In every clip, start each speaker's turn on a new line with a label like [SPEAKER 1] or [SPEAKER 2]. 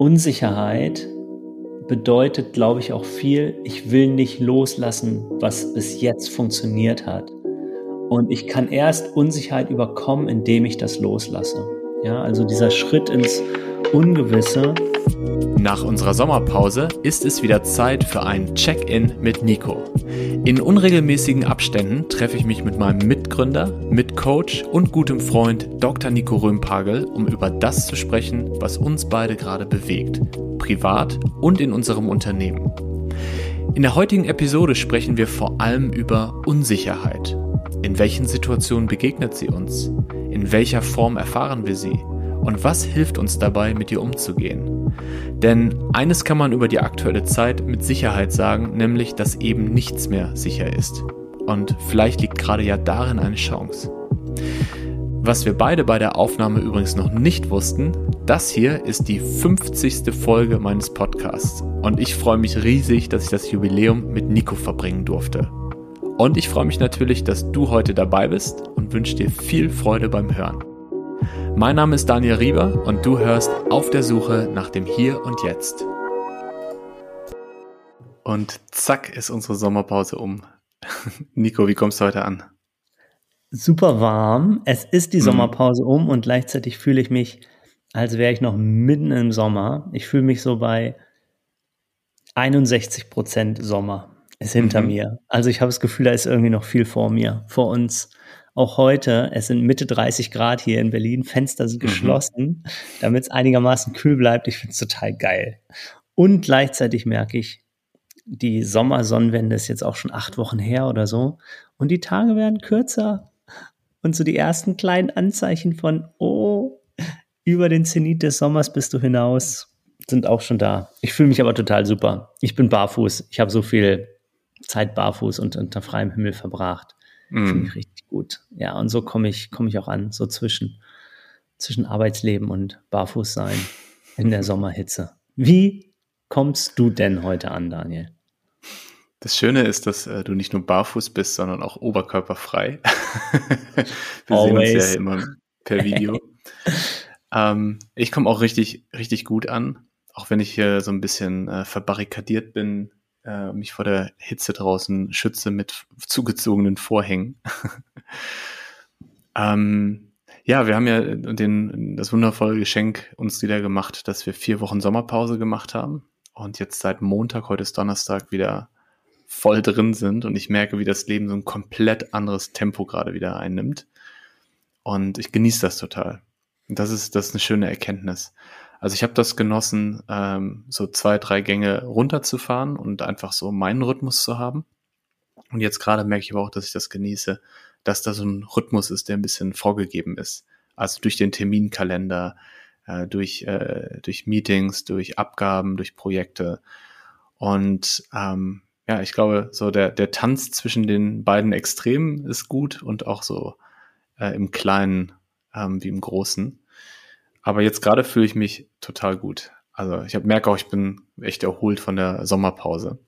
[SPEAKER 1] Unsicherheit bedeutet, glaube ich, auch viel, ich will nicht loslassen, was bis jetzt funktioniert hat. Und ich kann erst Unsicherheit überkommen, indem ich das loslasse. Ja, also dieser Schritt ins Ungewisse.
[SPEAKER 2] Nach unserer Sommerpause ist es wieder Zeit für ein Check-in mit Nico. In unregelmäßigen Abständen treffe ich mich mit meinem Mitgründer, Mitcoach und gutem Freund Dr. Nico Römpagel, um über das zu sprechen, was uns beide gerade bewegt, privat und in unserem Unternehmen. In der heutigen Episode sprechen wir vor allem über Unsicherheit. In welchen Situationen begegnet sie uns? In welcher Form erfahren wir sie? Und was hilft uns dabei, mit ihr umzugehen? Denn eines kann man über die aktuelle Zeit mit Sicherheit sagen, nämlich, dass eben nichts mehr sicher ist. Und vielleicht liegt gerade ja darin eine Chance. Was wir beide bei der Aufnahme übrigens noch nicht wussten, das hier ist die 50. Folge meines Podcasts. Und ich freue mich riesig, dass ich das Jubiläum mit Nico verbringen durfte. Und ich freue mich natürlich, dass du heute dabei bist und wünsche dir viel Freude beim Hören. Mein Name ist Daniel Rieber und du hörst Auf der Suche nach dem Hier und Jetzt. Und zack ist unsere Sommerpause um. Nico, wie kommst du heute an?
[SPEAKER 1] Super warm. Es ist die mhm. Sommerpause um und gleichzeitig fühle ich mich, als wäre ich noch mitten im Sommer. Ich fühle mich so bei 61 Prozent Sommer ist hinter mhm. mir. Also ich habe das Gefühl, da ist irgendwie noch viel vor mir, vor uns auch heute, es sind Mitte 30 Grad hier in Berlin, Fenster sind mhm. geschlossen, mhm. damit es einigermaßen kühl bleibt. Ich finde es total geil. Und gleichzeitig merke ich, die Sommersonnenwende ist jetzt auch schon acht Wochen her oder so. Und die Tage werden kürzer. Und so die ersten kleinen Anzeichen von, oh, über den Zenit des Sommers bist du hinaus, sind auch schon da. Ich fühle mich aber total super. Ich bin barfuß. Ich habe so viel Zeit barfuß und unter freiem Himmel verbracht. Mm. Finde ich richtig gut. Ja, und so komme ich, komme ich auch an, so zwischen, zwischen Arbeitsleben und Barfußsein in der Sommerhitze. Wie kommst du denn heute an, Daniel?
[SPEAKER 2] Das Schöne ist, dass äh, du nicht nur barfuß bist, sondern auch oberkörperfrei. Wir Always. sehen uns ja immer per Video. ähm, ich komme auch richtig, richtig gut an, auch wenn ich hier so ein bisschen äh, verbarrikadiert bin äh, mich vor der Hitze draußen schütze mit zugezogenen Vorhängen. ähm, ja, wir haben ja den, das wundervolle Geschenk uns wieder gemacht, dass wir vier Wochen Sommerpause gemacht haben und jetzt seit Montag, heute ist Donnerstag, wieder voll drin sind und ich merke, wie das Leben so ein komplett anderes Tempo gerade wieder einnimmt. Und ich genieße das total. Und das ist, das ist eine schöne Erkenntnis. Also ich habe das genossen, ähm, so zwei, drei Gänge runterzufahren und einfach so meinen Rhythmus zu haben. Und jetzt gerade merke ich aber auch, dass ich das genieße, dass da so ein Rhythmus ist, der ein bisschen vorgegeben ist. Also durch den Terminkalender, äh, durch, äh, durch Meetings, durch Abgaben, durch Projekte. Und ähm, ja, ich glaube, so der, der Tanz zwischen den beiden Extremen ist gut und auch so äh, im Kleinen ähm, wie im Großen. Aber jetzt gerade fühle ich mich total gut. Also ich hab, merke auch, ich bin echt erholt von der Sommerpause.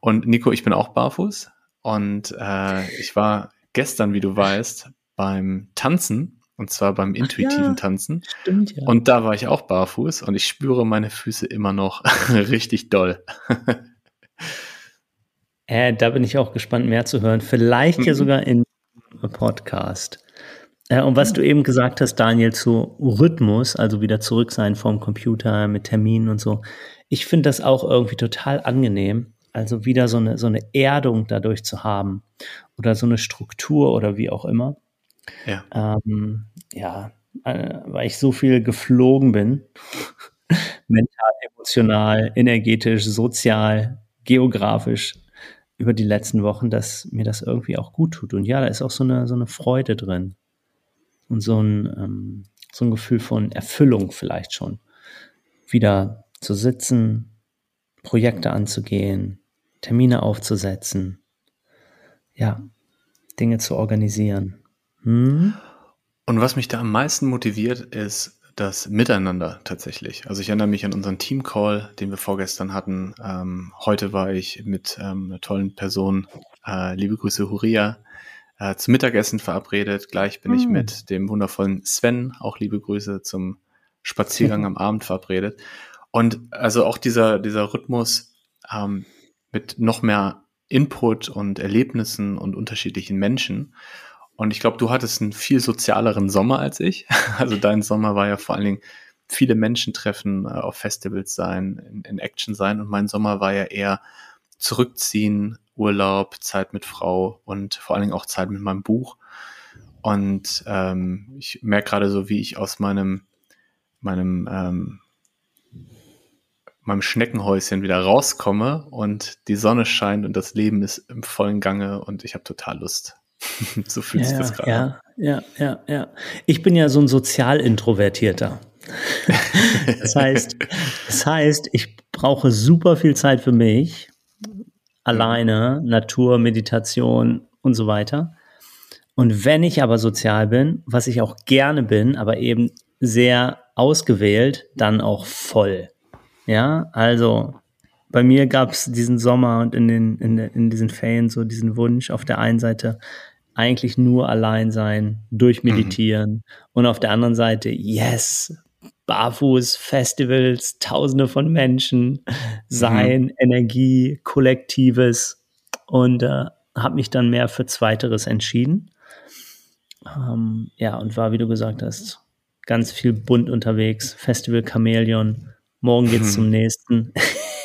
[SPEAKER 2] Und Nico, ich bin auch barfuß. Und äh, ich war gestern, wie du weißt, beim Tanzen. Und zwar beim intuitiven ja, Tanzen. Stimmt, ja. Und da war ich auch barfuß und ich spüre meine Füße immer noch richtig doll.
[SPEAKER 1] äh, da bin ich auch gespannt, mehr zu hören. Vielleicht ja mhm. sogar in Podcast. Äh, und was du eben gesagt hast, Daniel, zu Rhythmus, also wieder zurück sein vom Computer mit Terminen und so. Ich finde das auch irgendwie total angenehm. Also wieder so eine, so eine Erdung dadurch zu haben oder so eine Struktur oder wie auch immer. Ja. Ähm, ja, äh, weil ich so viel geflogen bin. Mental, emotional, energetisch, sozial, geografisch über die letzten Wochen, dass mir das irgendwie auch gut tut. Und ja, da ist auch so eine, so eine Freude drin und so ein, ähm, so ein Gefühl von Erfüllung vielleicht schon. Wieder zu sitzen, Projekte anzugehen, Termine aufzusetzen, ja, Dinge zu organisieren. Hm?
[SPEAKER 2] Und was mich da am meisten motiviert, ist das Miteinander tatsächlich. Also ich erinnere mich an unseren Team-Call, den wir vorgestern hatten. Ähm, heute war ich mit ähm, einer tollen Person, äh, liebe Grüße Huria, äh, zum Mittagessen verabredet. Gleich bin mhm. ich mit dem wundervollen Sven, auch liebe Grüße, zum Spaziergang am Abend verabredet. Und also auch dieser, dieser Rhythmus ähm, mit noch mehr Input und Erlebnissen und unterschiedlichen Menschen. Und ich glaube, du hattest einen viel sozialeren Sommer als ich. Also dein Sommer war ja vor allen Dingen viele Menschen treffen, äh, auf Festivals sein, in, in Action sein. Und mein Sommer war ja eher zurückziehen, Urlaub, Zeit mit Frau und vor allen Dingen auch Zeit mit meinem Buch. Und ähm, ich merke gerade so, wie ich aus meinem, meinem, ähm, meinem Schneckenhäuschen wieder rauskomme und die Sonne scheint und das Leben ist im vollen Gange und ich habe total Lust. so fühlt
[SPEAKER 1] ja,
[SPEAKER 2] sich das gerade
[SPEAKER 1] ja, Ja, ja, ja. Ich bin ja so ein sozial Introvertierter. das heißt, das heißt, ich brauche super viel Zeit für mich, alleine, Natur, Meditation und so weiter. Und wenn ich aber sozial bin, was ich auch gerne bin, aber eben sehr ausgewählt, dann auch voll. Ja, also bei mir gab es diesen Sommer und in, den, in, in diesen Ferien so diesen Wunsch, auf der einen Seite eigentlich nur allein sein, durchmeditieren mhm. und auf der anderen Seite, yes, barfuß, Festivals, Tausende von Menschen, sein, mhm. Energie, Kollektives und äh, habe mich dann mehr für Zweiteres entschieden. Ähm, ja, und war, wie du gesagt hast, ganz viel bunt unterwegs. Festival Chameleon. Morgen geht's zum nächsten.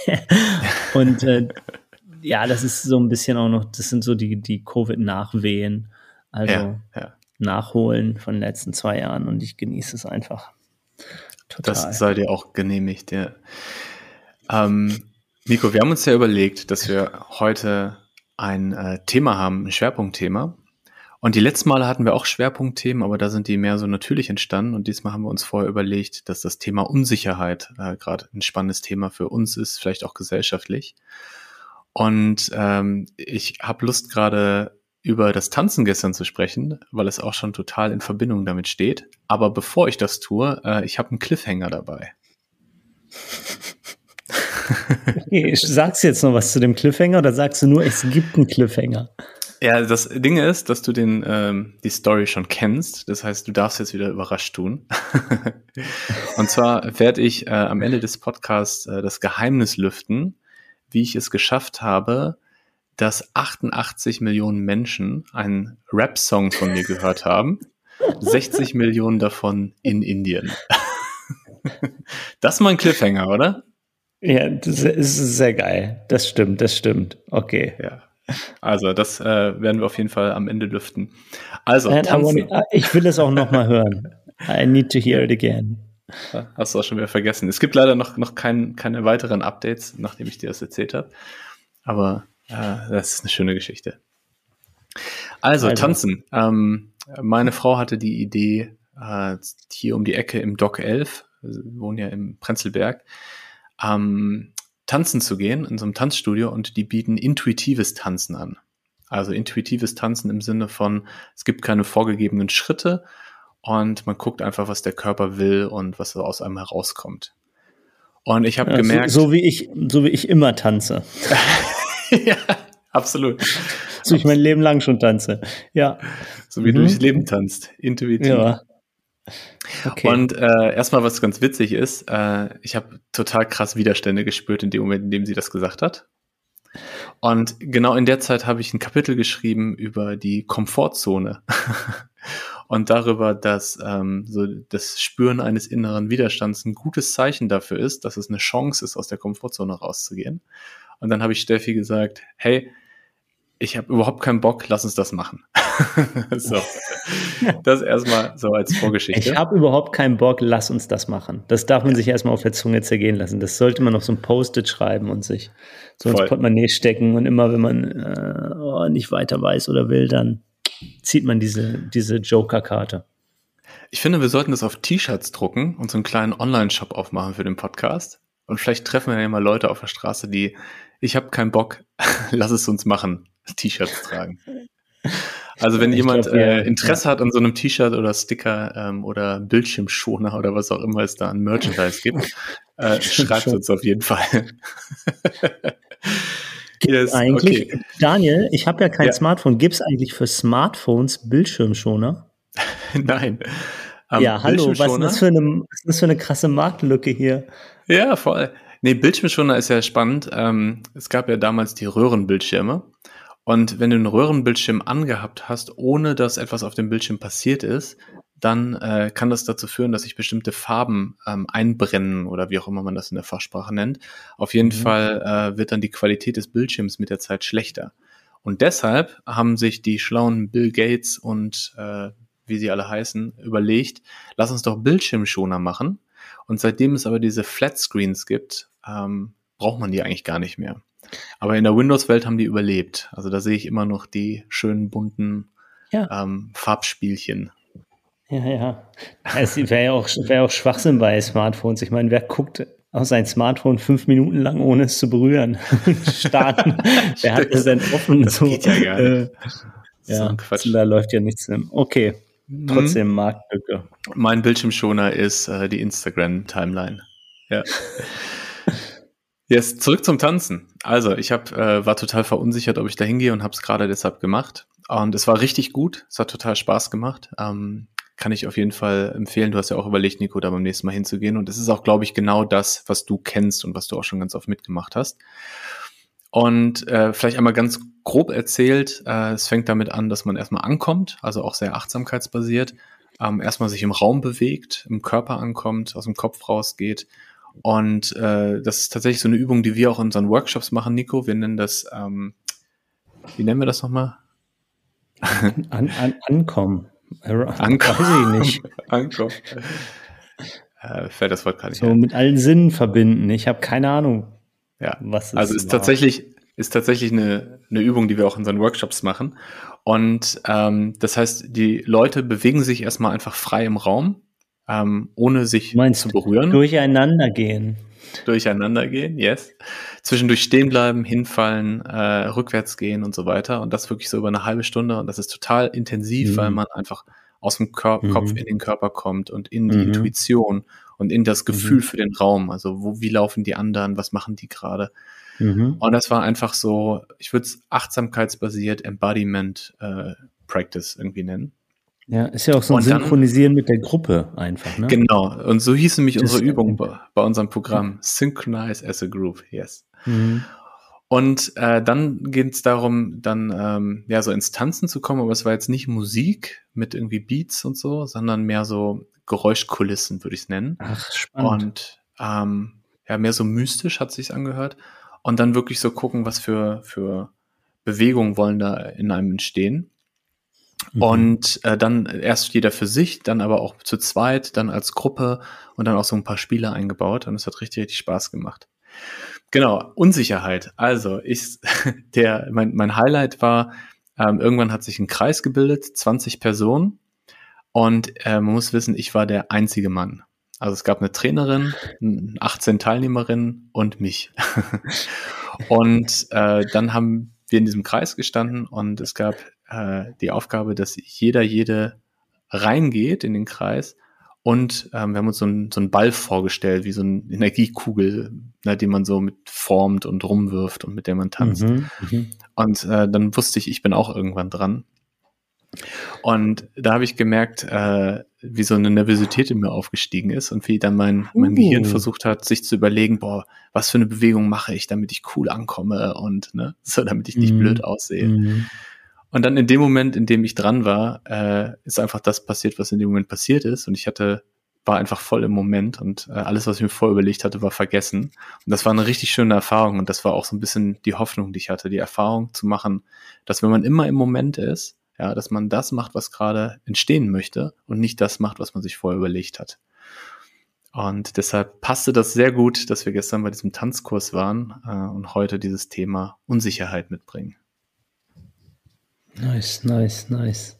[SPEAKER 1] und äh, ja, das ist so ein bisschen auch noch, das sind so die, die Covid-Nachwehen. Also ja, ja. Nachholen von den letzten zwei Jahren und ich genieße es einfach.
[SPEAKER 2] Total. Das sei dir auch genehmigt, ja. Ähm, Nico, wir haben uns ja überlegt, dass wir heute ein äh, Thema haben, ein Schwerpunktthema. Und die letzten Male hatten wir auch Schwerpunktthemen, aber da sind die mehr so natürlich entstanden. Und diesmal haben wir uns vorher überlegt, dass das Thema Unsicherheit äh, gerade ein spannendes Thema für uns ist, vielleicht auch gesellschaftlich. Und ähm, ich habe Lust gerade über das Tanzen gestern zu sprechen, weil es auch schon total in Verbindung damit steht. Aber bevor ich das tue, äh, ich habe einen Cliffhanger dabei.
[SPEAKER 1] Okay, sagst du jetzt noch was zu dem Cliffhanger oder sagst du nur, es gibt einen Cliffhanger?
[SPEAKER 2] Ja, das Ding ist, dass du den, ähm, die Story schon kennst. Das heißt, du darfst jetzt wieder überrascht tun. Und zwar werde ich äh, am Ende des Podcasts äh, das Geheimnis lüften, wie ich es geschafft habe, dass 88 Millionen Menschen einen Rap-Song von mir gehört haben. 60 Millionen davon in Indien. das ist mal ein Cliffhanger, oder?
[SPEAKER 1] Ja, das ist sehr geil. Das stimmt, das stimmt. Okay.
[SPEAKER 2] Ja. Also, das äh, werden wir auf jeden Fall am Ende lüften. Also,
[SPEAKER 1] tanzen. ich will es auch noch mal hören. I need to hear it again.
[SPEAKER 2] Hast du auch schon wieder vergessen. Es gibt leider noch, noch kein, keine weiteren Updates, nachdem ich dir das erzählt habe. Aber äh, das ist eine schöne Geschichte. Also, also. tanzen. Ähm, meine Frau hatte die Idee, äh, hier um die Ecke im Dock 11, wir wohnen ja im Prenzlberg, ähm, tanzen zu gehen in so einem Tanzstudio und die bieten intuitives Tanzen an. Also intuitives Tanzen im Sinne von, es gibt keine vorgegebenen Schritte und man guckt einfach, was der Körper will und was aus einem herauskommt. Und ich habe ja, gemerkt.
[SPEAKER 1] So, so, wie ich, so wie ich immer tanze.
[SPEAKER 2] ja, absolut.
[SPEAKER 1] So ich mein Leben lang schon tanze. Ja.
[SPEAKER 2] So wie mhm. du durchs Leben tanzt. Intuitiv. Ja. Okay. Und äh, erstmal, was ganz witzig ist, äh, ich habe total krass Widerstände gespürt in dem Moment, in dem sie das gesagt hat. Und genau in der Zeit habe ich ein Kapitel geschrieben über die Komfortzone und darüber, dass ähm, so das Spüren eines inneren Widerstands ein gutes Zeichen dafür ist, dass es eine Chance ist, aus der Komfortzone rauszugehen. Und dann habe ich Steffi gesagt, hey, ich habe überhaupt keinen Bock, lass uns das machen. so. Das erstmal so als Vorgeschichte.
[SPEAKER 1] Ich habe überhaupt keinen Bock, lass uns das machen. Das darf man ja. sich erstmal auf der Zunge zergehen lassen. Das sollte man auf so ein Post-it schreiben und sich so ins Portemonnaie stecken. Und immer, wenn man äh, oh, nicht weiter weiß oder will, dann zieht man diese, diese Joker-Karte.
[SPEAKER 2] Ich finde, wir sollten das auf T-Shirts drucken und so einen kleinen Online-Shop aufmachen für den Podcast. Und vielleicht treffen wir ja mal Leute auf der Straße, die ich habe keinen Bock, lass es uns machen, T-Shirts tragen. Also wenn ich jemand glaub, äh, Interesse ja. hat an so einem T-Shirt oder Sticker ähm, oder Bildschirmschoner oder was auch immer es da an Merchandise gibt, äh, schreibt uns auf jeden Fall.
[SPEAKER 1] Gibt yes, eigentlich, okay. Daniel, ich habe ja kein ja. Smartphone. Gibt es eigentlich für Smartphones Bildschirmschoner?
[SPEAKER 2] Nein.
[SPEAKER 1] Ähm, ja, hallo, was ist, das für eine, was ist das für eine krasse Marktlücke hier?
[SPEAKER 2] Ja, voll. Nee, Bildschirmschoner ist ja spannend. Ähm, es gab ja damals die Röhrenbildschirme. Und wenn du einen Röhrenbildschirm angehabt hast, ohne dass etwas auf dem Bildschirm passiert ist, dann äh, kann das dazu führen, dass sich bestimmte Farben ähm, einbrennen oder wie auch immer man das in der Fachsprache nennt. Auf jeden mhm. Fall äh, wird dann die Qualität des Bildschirms mit der Zeit schlechter. Und deshalb haben sich die schlauen Bill Gates und äh, wie sie alle heißen, überlegt, lass uns doch Bildschirmschoner machen. Und seitdem es aber diese Flat Screens gibt, ähm, braucht man die eigentlich gar nicht mehr. Aber in der Windows-Welt haben die überlebt. Also da sehe ich immer noch die schönen bunten ja. ähm, Farbspielchen.
[SPEAKER 1] Ja, ja. Es wäre ja auch, wär auch Schwachsinn bei Smartphones. Ich meine, wer guckt auf sein Smartphone fünf Minuten lang, ohne es zu berühren starten? wer hat das denn offen? Das so, geht ja gar nicht. Äh, ja, Quatsch. da läuft ja nichts mehr. Okay, trotzdem mhm. Marktlücke.
[SPEAKER 2] Mein Bildschirmschoner ist äh, die Instagram-Timeline. Ja. Jetzt zurück zum Tanzen. Also, ich hab, äh, war total verunsichert, ob ich da hingehe und habe es gerade deshalb gemacht. Und es war richtig gut. Es hat total Spaß gemacht. Ähm, kann ich auf jeden Fall empfehlen. Du hast ja auch überlegt, Nico, da beim nächsten Mal hinzugehen. Und es ist auch, glaube ich, genau das, was du kennst und was du auch schon ganz oft mitgemacht hast. Und äh, vielleicht einmal ganz grob erzählt, äh, es fängt damit an, dass man erstmal ankommt, also auch sehr achtsamkeitsbasiert, ähm, erstmal sich im Raum bewegt, im Körper ankommt, aus dem Kopf rausgeht. Und äh, das ist tatsächlich so eine Übung, die wir auch in unseren Workshops machen, Nico. Wir nennen das, ähm, wie nennen wir das nochmal?
[SPEAKER 1] An, an, ankommen.
[SPEAKER 2] Ankommen. Weiß ich nicht. Ankommen. Äh, fällt das Wort gar nicht
[SPEAKER 1] So ein. mit allen Sinnen verbinden. Ich habe keine Ahnung.
[SPEAKER 2] Ja, was ist also ist tatsächlich ist tatsächlich eine, eine Übung, die wir auch in unseren Workshops machen. Und ähm, das heißt, die Leute bewegen sich erstmal einfach frei im Raum, ähm, ohne sich
[SPEAKER 1] Meinst zu berühren. Durcheinander gehen.
[SPEAKER 2] Durcheinander gehen, yes. Zwischendurch stehen bleiben, hinfallen, äh, rückwärts gehen und so weiter. Und das wirklich so über eine halbe Stunde. Und das ist total intensiv, mhm. weil man einfach aus dem Kör mhm. Kopf in den Körper kommt und in die mhm. Intuition und in das Gefühl mhm. für den Raum. Also wo, wie laufen die anderen, was machen die gerade? Mhm. Und das war einfach so, ich würde es achtsamkeitsbasiert Embodiment äh, Practice irgendwie nennen.
[SPEAKER 1] Ja, ist ja auch so ein Synchronisieren dann, mit der Gruppe einfach, ne?
[SPEAKER 2] Genau. Und so hieß nämlich unsere Übung bei, bei, unserem Programm. Synchronize as a Group, yes. Mhm. Und äh, dann geht es darum, dann ähm, ja so ins Tanzen zu kommen, aber es war jetzt nicht Musik mit irgendwie Beats und so, sondern mehr so Geräuschkulissen, würde ich es nennen.
[SPEAKER 1] Ach, spannend.
[SPEAKER 2] Und ähm, ja, mehr so mystisch hat sich's angehört. Und dann wirklich so gucken, was für, für Bewegungen wollen da in einem entstehen. Mhm. Und äh, dann erst jeder für sich, dann aber auch zu zweit, dann als Gruppe und dann auch so ein paar Spiele eingebaut. Und es hat richtig, richtig Spaß gemacht. Genau, Unsicherheit. Also ich, der, mein, mein Highlight war, ähm, irgendwann hat sich ein Kreis gebildet, 20 Personen. Und äh, man muss wissen, ich war der einzige Mann. Also es gab eine Trainerin, 18 Teilnehmerinnen und mich. und äh, dann haben wir in diesem Kreis gestanden und es gab äh, die Aufgabe, dass jeder, jede reingeht in den Kreis und ähm, wir haben uns so, ein, so einen Ball vorgestellt, wie so eine Energiekugel, ne, die man so mit formt und rumwirft und mit der man tanzt. Mhm, mhm. und äh, dann wusste ich, ich bin auch irgendwann dran. Und da habe ich gemerkt, äh, wie so eine Nervosität in mir aufgestiegen ist und wie dann mein, mein uh. Gehirn versucht hat, sich zu überlegen, boah, was für eine Bewegung mache ich, damit ich cool ankomme und ne, so damit ich nicht mm. blöd aussehe. Mm. Und dann in dem Moment, in dem ich dran war, äh, ist einfach das passiert, was in dem Moment passiert ist. Und ich hatte, war einfach voll im Moment und äh, alles, was ich mir vorher überlegt hatte, war vergessen. Und das war eine richtig schöne Erfahrung. Und das war auch so ein bisschen die Hoffnung, die ich hatte, die Erfahrung zu machen, dass wenn man immer im Moment ist, ja, dass man das macht, was gerade entstehen möchte und nicht das macht, was man sich vorher überlegt hat. Und deshalb passte das sehr gut, dass wir gestern bei diesem Tanzkurs waren äh, und heute dieses Thema Unsicherheit mitbringen.
[SPEAKER 1] Nice, nice, nice.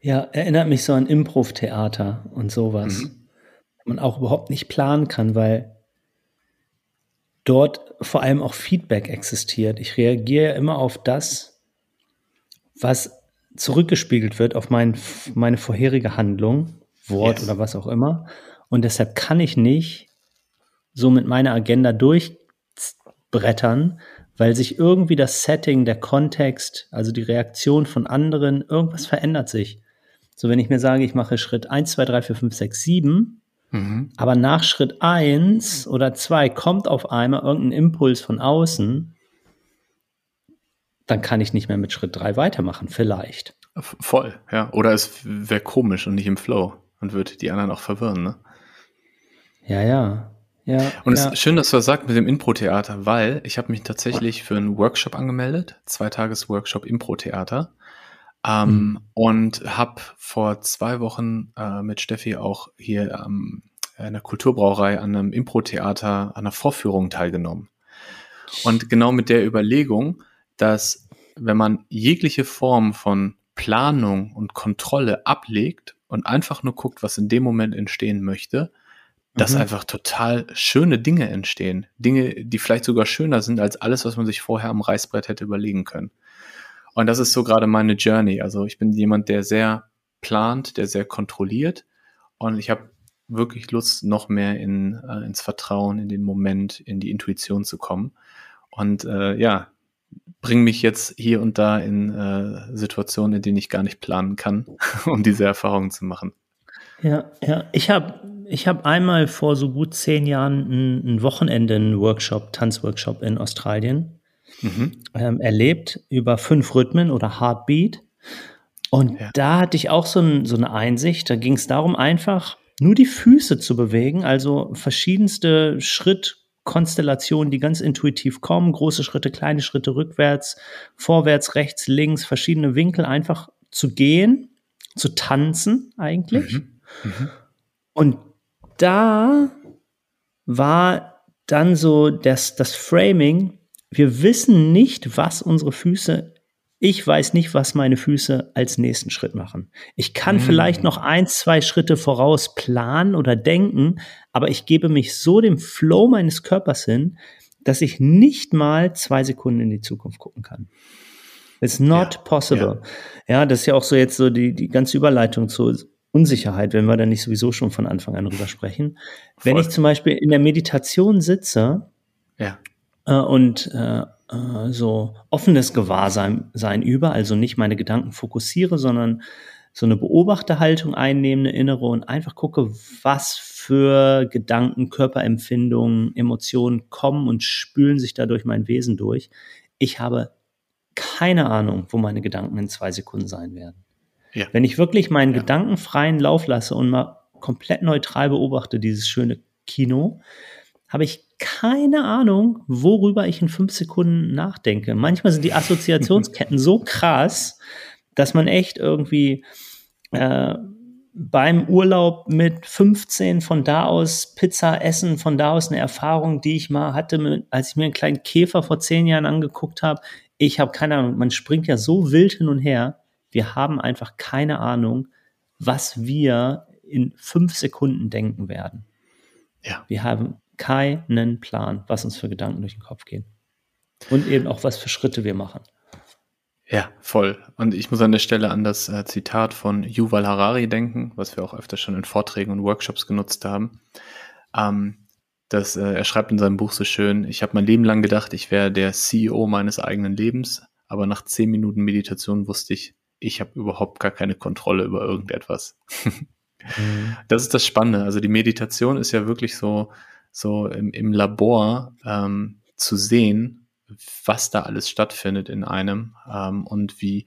[SPEAKER 1] Ja, erinnert mich so an Improv-Theater und sowas. Mhm. Man auch überhaupt nicht planen kann, weil dort vor allem auch Feedback existiert. Ich reagiere immer auf das, was zurückgespiegelt wird auf mein, meine vorherige Handlung, Wort yes. oder was auch immer. Und deshalb kann ich nicht so mit meiner Agenda durchbrettern, weil sich irgendwie das Setting, der Kontext, also die Reaktion von anderen, irgendwas verändert sich. So, wenn ich mir sage, ich mache Schritt 1, 2, 3, 4, 5, 6, 7, mhm. aber nach Schritt 1 oder 2 kommt auf einmal irgendein Impuls von außen, dann kann ich nicht mehr mit Schritt 3 weitermachen, vielleicht.
[SPEAKER 2] Voll, ja. Oder es wäre komisch und nicht im Flow und würde die anderen auch verwirren, ne?
[SPEAKER 1] Ja, ja. Ja,
[SPEAKER 2] und
[SPEAKER 1] ja.
[SPEAKER 2] es ist schön, dass du das sagst mit dem Impro-Theater, weil ich habe mich tatsächlich für einen Workshop angemeldet, Zweitages-Workshop Impro-Theater. Ähm, mhm. Und habe vor zwei Wochen äh, mit Steffi auch hier ähm, in der Kulturbrauerei an einem Impro-Theater, an einer Vorführung teilgenommen. Und genau mit der Überlegung, dass wenn man jegliche Form von Planung und Kontrolle ablegt und einfach nur guckt, was in dem Moment entstehen möchte, dass mhm. einfach total schöne Dinge entstehen. Dinge, die vielleicht sogar schöner sind als alles, was man sich vorher am Reißbrett hätte überlegen können. Und das ist so gerade meine Journey. Also ich bin jemand, der sehr plant, der sehr kontrolliert. Und ich habe wirklich Lust, noch mehr in, äh, ins Vertrauen, in den Moment, in die Intuition zu kommen. Und äh, ja, bringe mich jetzt hier und da in äh, Situationen, in denen ich gar nicht planen kann, um diese Erfahrungen zu machen.
[SPEAKER 1] Ja, ja. Ich habe ich hab einmal vor so gut zehn Jahren ein, ein Wochenende, einen Workshop, Tanzworkshop in Australien mhm. ähm, erlebt über fünf Rhythmen oder Heartbeat. Und ja. da hatte ich auch so, ein, so eine Einsicht. Da ging es darum, einfach nur die Füße zu bewegen, also verschiedenste Schrittkonstellationen, die ganz intuitiv kommen, große Schritte, kleine Schritte rückwärts, vorwärts, rechts, links, verschiedene Winkel einfach zu gehen, zu tanzen eigentlich. Mhm. Mhm. Und da war dann so das, das Framing, wir wissen nicht, was unsere Füße, ich weiß nicht, was meine Füße als nächsten Schritt machen. Ich kann mhm. vielleicht noch ein, zwei Schritte voraus planen oder denken, aber ich gebe mich so dem Flow meines Körpers hin, dass ich nicht mal zwei Sekunden in die Zukunft gucken kann. It's not ja, possible. Ja. ja. das ist ja auch so jetzt so die, die ganze Überleitung zu Unsicherheit, wenn wir da nicht sowieso schon von Anfang an drüber sprechen. Voll. Wenn ich zum Beispiel in der Meditation sitze ja. äh, und äh, äh, so offenes Gewahrsein sein über, also nicht meine Gedanken fokussiere, sondern so eine Beobachterhaltung einnehme, eine innere und einfach gucke, was für Gedanken, Körperempfindungen, Emotionen kommen und spülen sich da durch mein Wesen durch. Ich habe keine Ahnung, wo meine Gedanken in zwei Sekunden sein werden. Ja. Wenn ich wirklich meinen ja. Gedanken freien Lauf lasse und mal komplett neutral beobachte, dieses schöne Kino, habe ich keine Ahnung, worüber ich in fünf Sekunden nachdenke. Manchmal sind die Assoziationsketten so krass, dass man echt irgendwie äh, beim Urlaub mit 15 von da aus Pizza essen, von da aus eine Erfahrung, die ich mal hatte, als ich mir einen kleinen Käfer vor zehn Jahren angeguckt habe. Ich habe keine Ahnung, man springt ja so wild hin und her. Wir haben einfach keine Ahnung, was wir in fünf Sekunden denken werden. Ja. Wir haben keinen Plan, was uns für Gedanken durch den Kopf gehen. Und eben auch, was für Schritte wir machen.
[SPEAKER 2] Ja, voll. Und ich muss an der Stelle an das äh, Zitat von Yuval Harari denken, was wir auch öfter schon in Vorträgen und Workshops genutzt haben. Ähm, das, äh, er schreibt in seinem Buch so schön, ich habe mein Leben lang gedacht, ich wäre der CEO meines eigenen Lebens, aber nach zehn Minuten Meditation wusste ich, ich habe überhaupt gar keine Kontrolle über irgendetwas. mhm. Das ist das Spannende. Also die Meditation ist ja wirklich so, so im, im Labor ähm, zu sehen, was da alles stattfindet in einem ähm, und wie,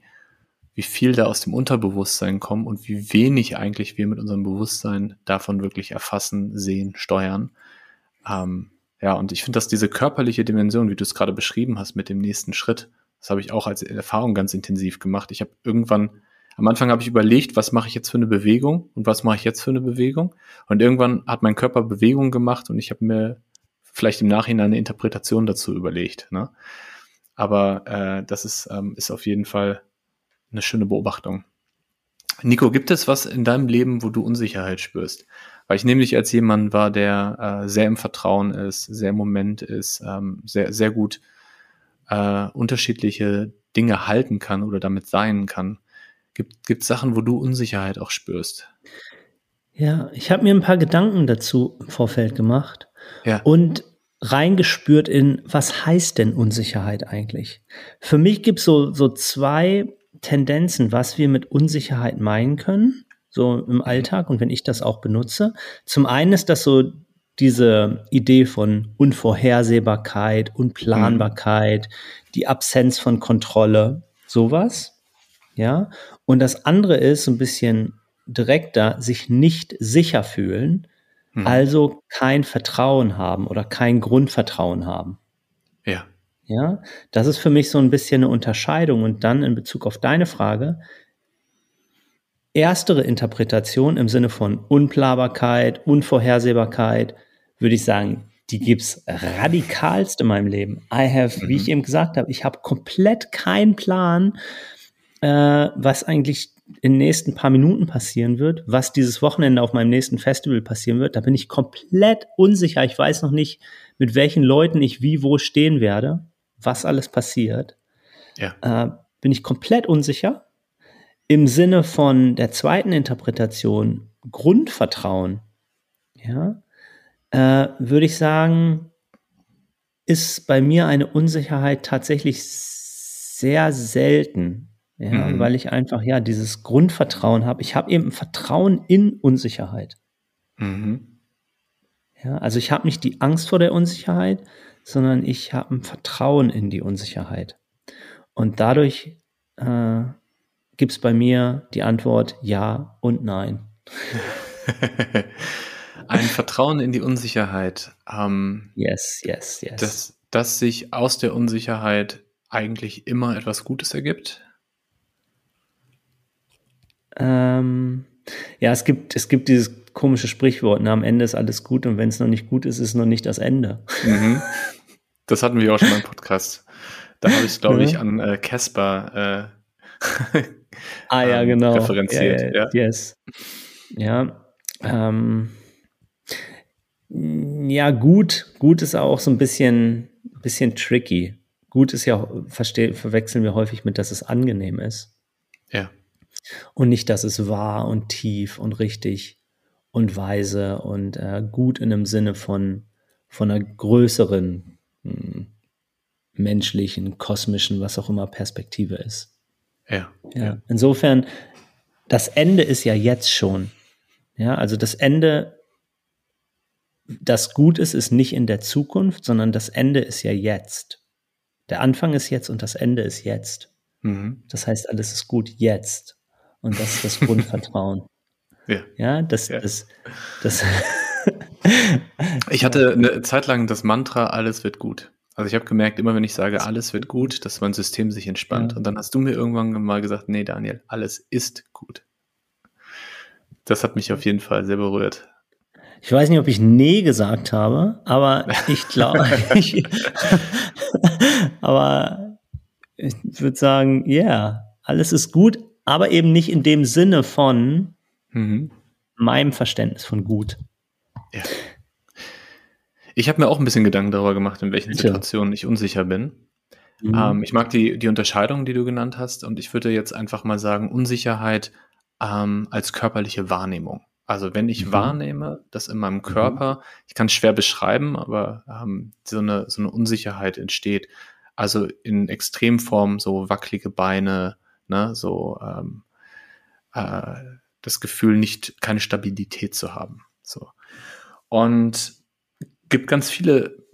[SPEAKER 2] wie viel da aus dem Unterbewusstsein kommt und wie wenig eigentlich wir mit unserem Bewusstsein davon wirklich erfassen, sehen, steuern. Ähm, ja, und ich finde, dass diese körperliche Dimension, wie du es gerade beschrieben hast mit dem nächsten Schritt, das habe ich auch als Erfahrung ganz intensiv gemacht. Ich habe irgendwann, am Anfang habe ich überlegt, was mache ich jetzt für eine Bewegung und was mache ich jetzt für eine Bewegung. Und irgendwann hat mein Körper Bewegung gemacht und ich habe mir vielleicht im Nachhinein eine Interpretation dazu überlegt. Ne? Aber äh, das ist, ähm, ist auf jeden Fall eine schöne Beobachtung. Nico, gibt es was in deinem Leben, wo du Unsicherheit spürst? Weil ich nämlich als jemand war, der äh, sehr im Vertrauen ist, sehr im Moment ist, ähm, sehr, sehr gut äh, unterschiedliche Dinge halten kann oder damit sein kann. Gibt es Sachen, wo du Unsicherheit auch spürst?
[SPEAKER 1] Ja, ich habe mir ein paar Gedanken dazu im Vorfeld gemacht ja. und reingespürt in, was heißt denn Unsicherheit eigentlich? Für mich gibt es so, so zwei Tendenzen, was wir mit Unsicherheit meinen können. so im Alltag und wenn ich das auch benutze. Zum einen ist das so diese Idee von Unvorhersehbarkeit, Unplanbarkeit, mhm. die Absenz von Kontrolle, sowas. Ja. Und das andere ist so ein bisschen direkter, sich nicht sicher fühlen, mhm. also kein Vertrauen haben oder kein Grundvertrauen haben.
[SPEAKER 2] Ja.
[SPEAKER 1] Ja, das ist für mich so ein bisschen eine Unterscheidung. Und dann in Bezug auf deine Frage, erstere Interpretation im Sinne von Unplanbarkeit, Unvorhersehbarkeit, würde ich sagen, die gibt's radikalst in meinem Leben. I have, mhm. wie ich eben gesagt habe, ich habe komplett keinen Plan, äh, was eigentlich in den nächsten paar Minuten passieren wird, was dieses Wochenende auf meinem nächsten Festival passieren wird. Da bin ich komplett unsicher. Ich weiß noch nicht, mit welchen Leuten ich wie wo stehen werde, was alles passiert.
[SPEAKER 2] Ja.
[SPEAKER 1] Äh, bin ich komplett unsicher. Im Sinne von der zweiten Interpretation, Grundvertrauen, ja, äh, würde ich sagen, ist bei mir eine Unsicherheit tatsächlich sehr selten. Ja, mhm. weil ich einfach ja dieses Grundvertrauen habe. Ich habe eben Vertrauen in Unsicherheit. Mhm. Ja, also ich habe nicht die Angst vor der Unsicherheit, sondern ich habe ein Vertrauen in die Unsicherheit. Und dadurch äh, gibt es bei mir die Antwort ja und nein.
[SPEAKER 2] ein Vertrauen in die Unsicherheit.
[SPEAKER 1] Ähm, yes, yes, yes.
[SPEAKER 2] Dass, dass sich aus der Unsicherheit eigentlich immer etwas Gutes ergibt?
[SPEAKER 1] Ähm, ja, es gibt, es gibt dieses komische Sprichwort, na, am Ende ist alles gut und wenn es noch nicht gut ist, ist es noch nicht das Ende. Mhm.
[SPEAKER 2] Das hatten wir auch schon mal im Podcast. Da habe ich, glaube ich, an äh, Casper
[SPEAKER 1] äh, ah, ja, ähm, genau.
[SPEAKER 2] referenziert. Ja,
[SPEAKER 1] ja. Yes. Ja, ähm, ja, gut. Gut ist auch so ein bisschen, bisschen tricky. Gut ist ja, verwechseln wir häufig mit, dass es angenehm ist.
[SPEAKER 2] Ja.
[SPEAKER 1] Und nicht, dass es wahr und tief und richtig und weise und äh, gut in dem Sinne von, von einer größeren mh, hm, menschlichen, kosmischen, was auch immer Perspektive ist.
[SPEAKER 2] Ja,
[SPEAKER 1] ja. ja. Insofern, das Ende ist ja jetzt schon. Ja, also das Ende, das gut ist, ist nicht in der Zukunft, sondern das Ende ist ja jetzt. Der Anfang ist jetzt und das Ende ist jetzt. Mhm. Das heißt, alles ist gut jetzt. Und das ist das Grundvertrauen.
[SPEAKER 2] Ja.
[SPEAKER 1] Ja, das, ja. das, das.
[SPEAKER 2] ich hatte eine Zeit lang das Mantra, alles wird gut. Also ich habe gemerkt, immer wenn ich sage, alles wird gut, dass mein System sich entspannt. Ja. Und dann hast du mir irgendwann mal gesagt, nee, Daniel, alles ist gut. Das hat mich auf jeden Fall sehr berührt.
[SPEAKER 1] Ich weiß nicht, ob ich nee gesagt habe, aber ich glaube, aber ich würde sagen, ja, yeah, alles ist gut, aber eben nicht in dem Sinne von mhm. meinem Verständnis von gut.
[SPEAKER 2] Ja. Ich habe mir auch ein bisschen Gedanken darüber gemacht, in welchen Bitte. Situationen ich unsicher bin. Mhm. Ähm, ich mag die, die Unterscheidung, die du genannt hast, und ich würde jetzt einfach mal sagen, Unsicherheit ähm, als körperliche Wahrnehmung. Also wenn ich mhm. wahrnehme, dass in meinem mhm. Körper, ich kann es schwer beschreiben, aber ähm, so, eine, so eine Unsicherheit entsteht. Also in Extremform so wackelige Beine, ne, so ähm, äh, das Gefühl, nicht keine Stabilität zu haben. So. Und gibt ganz viele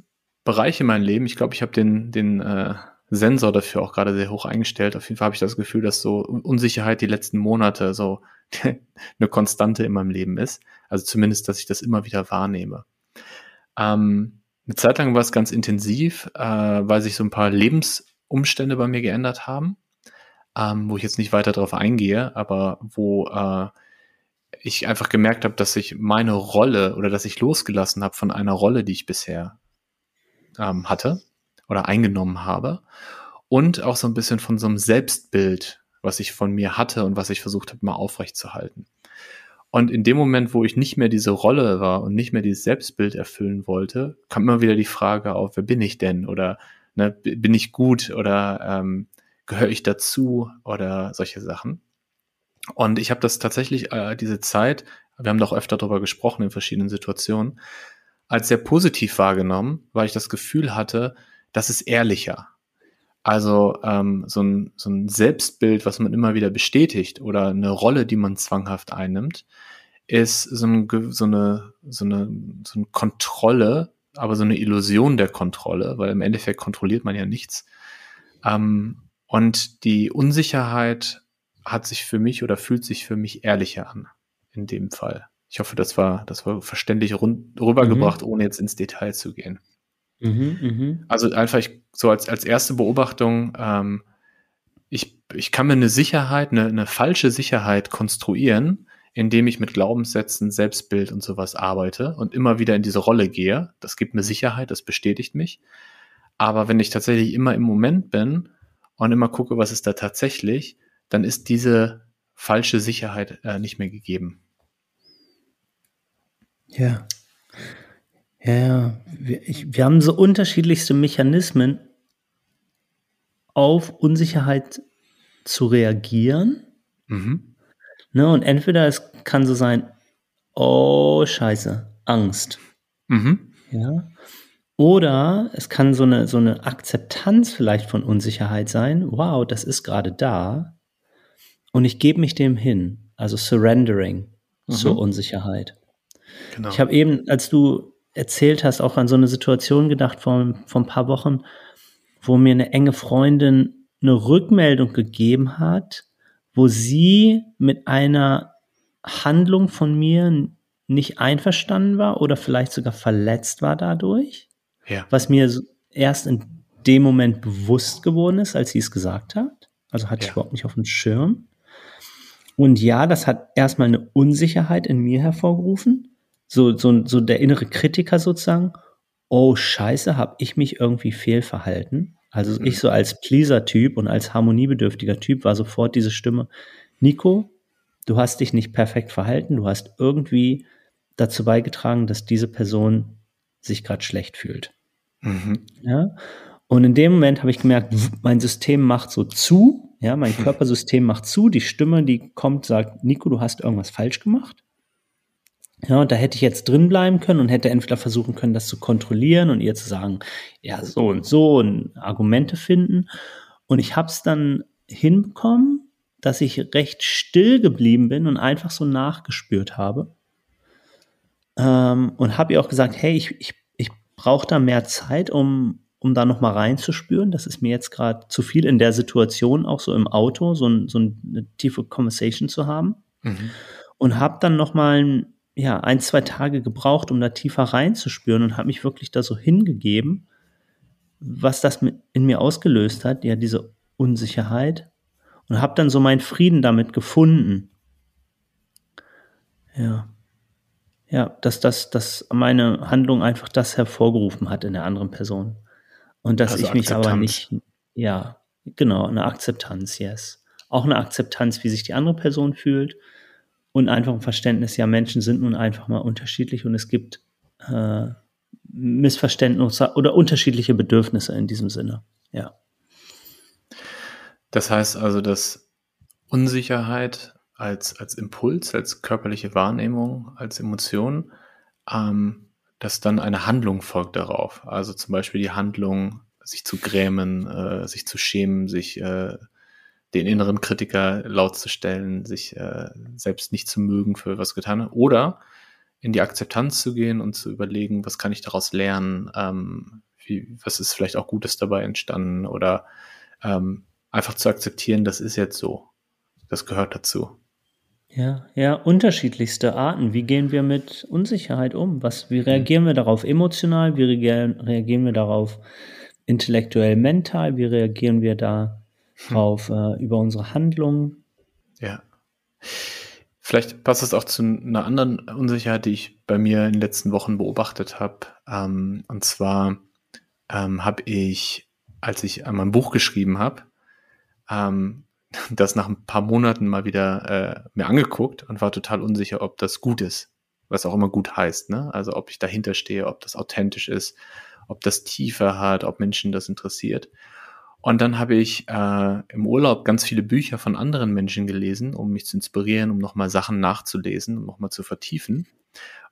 [SPEAKER 2] Bereiche in meinem Leben. Ich glaube, ich habe den, den äh, Sensor dafür auch gerade sehr hoch eingestellt. Auf jeden Fall habe ich das Gefühl, dass so Unsicherheit die letzten Monate so eine Konstante in meinem Leben ist. Also zumindest, dass ich das immer wieder wahrnehme. Ähm, eine Zeit lang war es ganz intensiv, äh, weil sich so ein paar Lebensumstände bei mir geändert haben ähm, wo ich jetzt nicht weiter darauf eingehe, aber wo äh, ich einfach gemerkt habe, dass ich meine Rolle oder dass ich losgelassen habe von einer Rolle, die ich bisher ähm, hatte oder eingenommen habe und auch so ein bisschen von so einem Selbstbild, was ich von mir hatte und was ich versucht habe, mal aufrechtzuerhalten. Und in dem Moment, wo ich nicht mehr diese Rolle war und nicht mehr dieses Selbstbild erfüllen wollte, kam immer wieder die Frage auf, wer bin ich denn? Oder ne, bin ich gut? Oder ähm, gehöre ich dazu oder solche Sachen. Und ich habe das tatsächlich, äh, diese Zeit, wir haben doch öfter darüber gesprochen in verschiedenen Situationen, als sehr positiv wahrgenommen, weil ich das Gefühl hatte, das ist ehrlicher. Also ähm, so, ein, so ein Selbstbild, was man immer wieder bestätigt oder eine Rolle, die man zwanghaft einnimmt, ist so, ein, so, eine, so, eine, so eine Kontrolle, aber so eine Illusion der Kontrolle, weil im Endeffekt kontrolliert man ja nichts. Ähm, und die Unsicherheit hat sich für mich oder fühlt sich für mich ehrlicher an in dem Fall. Ich hoffe, das war, das war verständlich rund, rübergebracht, mhm. ohne jetzt ins Detail zu gehen. Mhm, mh. Also einfach ich, so als, als erste Beobachtung, ähm, ich, ich kann mir eine Sicherheit, eine, eine falsche Sicherheit konstruieren, indem ich mit Glaubenssätzen, Selbstbild und sowas arbeite und immer wieder in diese Rolle gehe. Das gibt mir Sicherheit, das bestätigt mich. Aber wenn ich tatsächlich immer im Moment bin und immer gucke, was ist da tatsächlich, dann ist diese falsche Sicherheit äh, nicht mehr gegeben.
[SPEAKER 1] Ja. Ja, wir, ich, wir haben so unterschiedlichste Mechanismen auf Unsicherheit zu reagieren. Mhm. Ne, und entweder es kann so sein, oh Scheiße, Angst. Mhm. Ja. Oder es kann so eine, so eine Akzeptanz vielleicht von Unsicherheit sein. Wow, das ist gerade da. Und ich gebe mich dem hin. Also surrendering mhm. zur Unsicherheit. Genau. Ich habe eben, als du erzählt hast, auch an so eine Situation gedacht vor, vor ein paar Wochen, wo mir eine enge Freundin eine Rückmeldung gegeben hat, wo sie mit einer Handlung von mir nicht einverstanden war oder vielleicht sogar verletzt war dadurch. Ja. Was mir erst in dem Moment bewusst geworden ist, als sie es gesagt hat. Also hatte ja. ich überhaupt nicht auf dem Schirm. Und ja, das hat erstmal eine Unsicherheit in mir hervorgerufen so, so, so der innere Kritiker sozusagen, oh scheiße, habe ich mich irgendwie fehlverhalten. Also mhm. ich so als Pleaser-Typ und als harmoniebedürftiger Typ war sofort diese Stimme, Nico, du hast dich nicht perfekt verhalten, du hast irgendwie dazu beigetragen, dass diese Person sich gerade schlecht fühlt. Mhm. Ja? Und in dem Moment habe ich gemerkt, mein System macht so zu, ja, mein Körpersystem macht zu, die Stimme, die kommt, sagt, Nico, du hast irgendwas falsch gemacht. Ja, und da hätte ich jetzt drin bleiben können und hätte entweder versuchen können, das zu kontrollieren und ihr zu sagen, ja, so und so und Argumente finden. Und ich habe es dann hinbekommen, dass ich recht still geblieben bin und einfach so nachgespürt habe. Ähm, und habe ihr auch gesagt, hey, ich, ich, ich brauche da mehr Zeit, um, um da nochmal reinzuspüren. Das ist mir jetzt gerade zu viel in der Situation, auch so im Auto, so, ein, so eine tiefe Conversation zu haben. Mhm. Und habe dann nochmal ja, ein, zwei Tage gebraucht, um da tiefer reinzuspüren und habe mich wirklich da so hingegeben, was das in mir ausgelöst hat, ja, diese Unsicherheit. Und habe dann so meinen Frieden damit gefunden. Ja. Ja, dass das, dass meine Handlung einfach das hervorgerufen hat in der anderen Person. Und dass also ich mich Akzeptanz. aber nicht, ja, genau, eine Akzeptanz, yes. Auch eine Akzeptanz, wie sich die andere Person fühlt und einfach ein Verständnis, ja, Menschen sind nun einfach mal unterschiedlich und es gibt äh, Missverständnisse oder unterschiedliche Bedürfnisse in diesem Sinne. Ja.
[SPEAKER 2] Das heißt also, dass Unsicherheit als, als Impuls, als körperliche Wahrnehmung, als Emotion, ähm, dass dann eine Handlung folgt darauf. Also zum Beispiel die Handlung, sich zu grämen, äh, sich zu schämen, sich äh, den inneren Kritiker laut zu stellen, sich äh, selbst nicht zu mögen für was getan hat. Oder in die Akzeptanz zu gehen und zu überlegen, was kann ich daraus lernen, ähm, wie, was ist vielleicht auch Gutes dabei entstanden oder ähm, einfach zu akzeptieren, das ist jetzt so. Das gehört dazu.
[SPEAKER 1] Ja, ja, unterschiedlichste Arten. Wie gehen wir mit Unsicherheit um? Was, wie reagieren wir darauf emotional? Wie reagieren, reagieren wir darauf intellektuell, mental? Wie reagieren wir da drauf, hm. äh, über unsere Handlungen.
[SPEAKER 2] Ja. Vielleicht passt es auch zu einer anderen Unsicherheit, die ich bei mir in den letzten Wochen beobachtet habe. Ähm, und zwar ähm, habe ich, als ich mein Buch geschrieben habe, ähm, das nach ein paar Monaten mal wieder äh, mir angeguckt und war total unsicher, ob das gut ist, was auch immer gut heißt. Ne? Also ob ich dahinter stehe, ob das authentisch ist, ob das Tiefe hat, ob Menschen das interessiert. Und dann habe ich äh, im Urlaub ganz viele Bücher von anderen Menschen gelesen, um mich zu inspirieren, um nochmal Sachen nachzulesen, um nochmal zu vertiefen.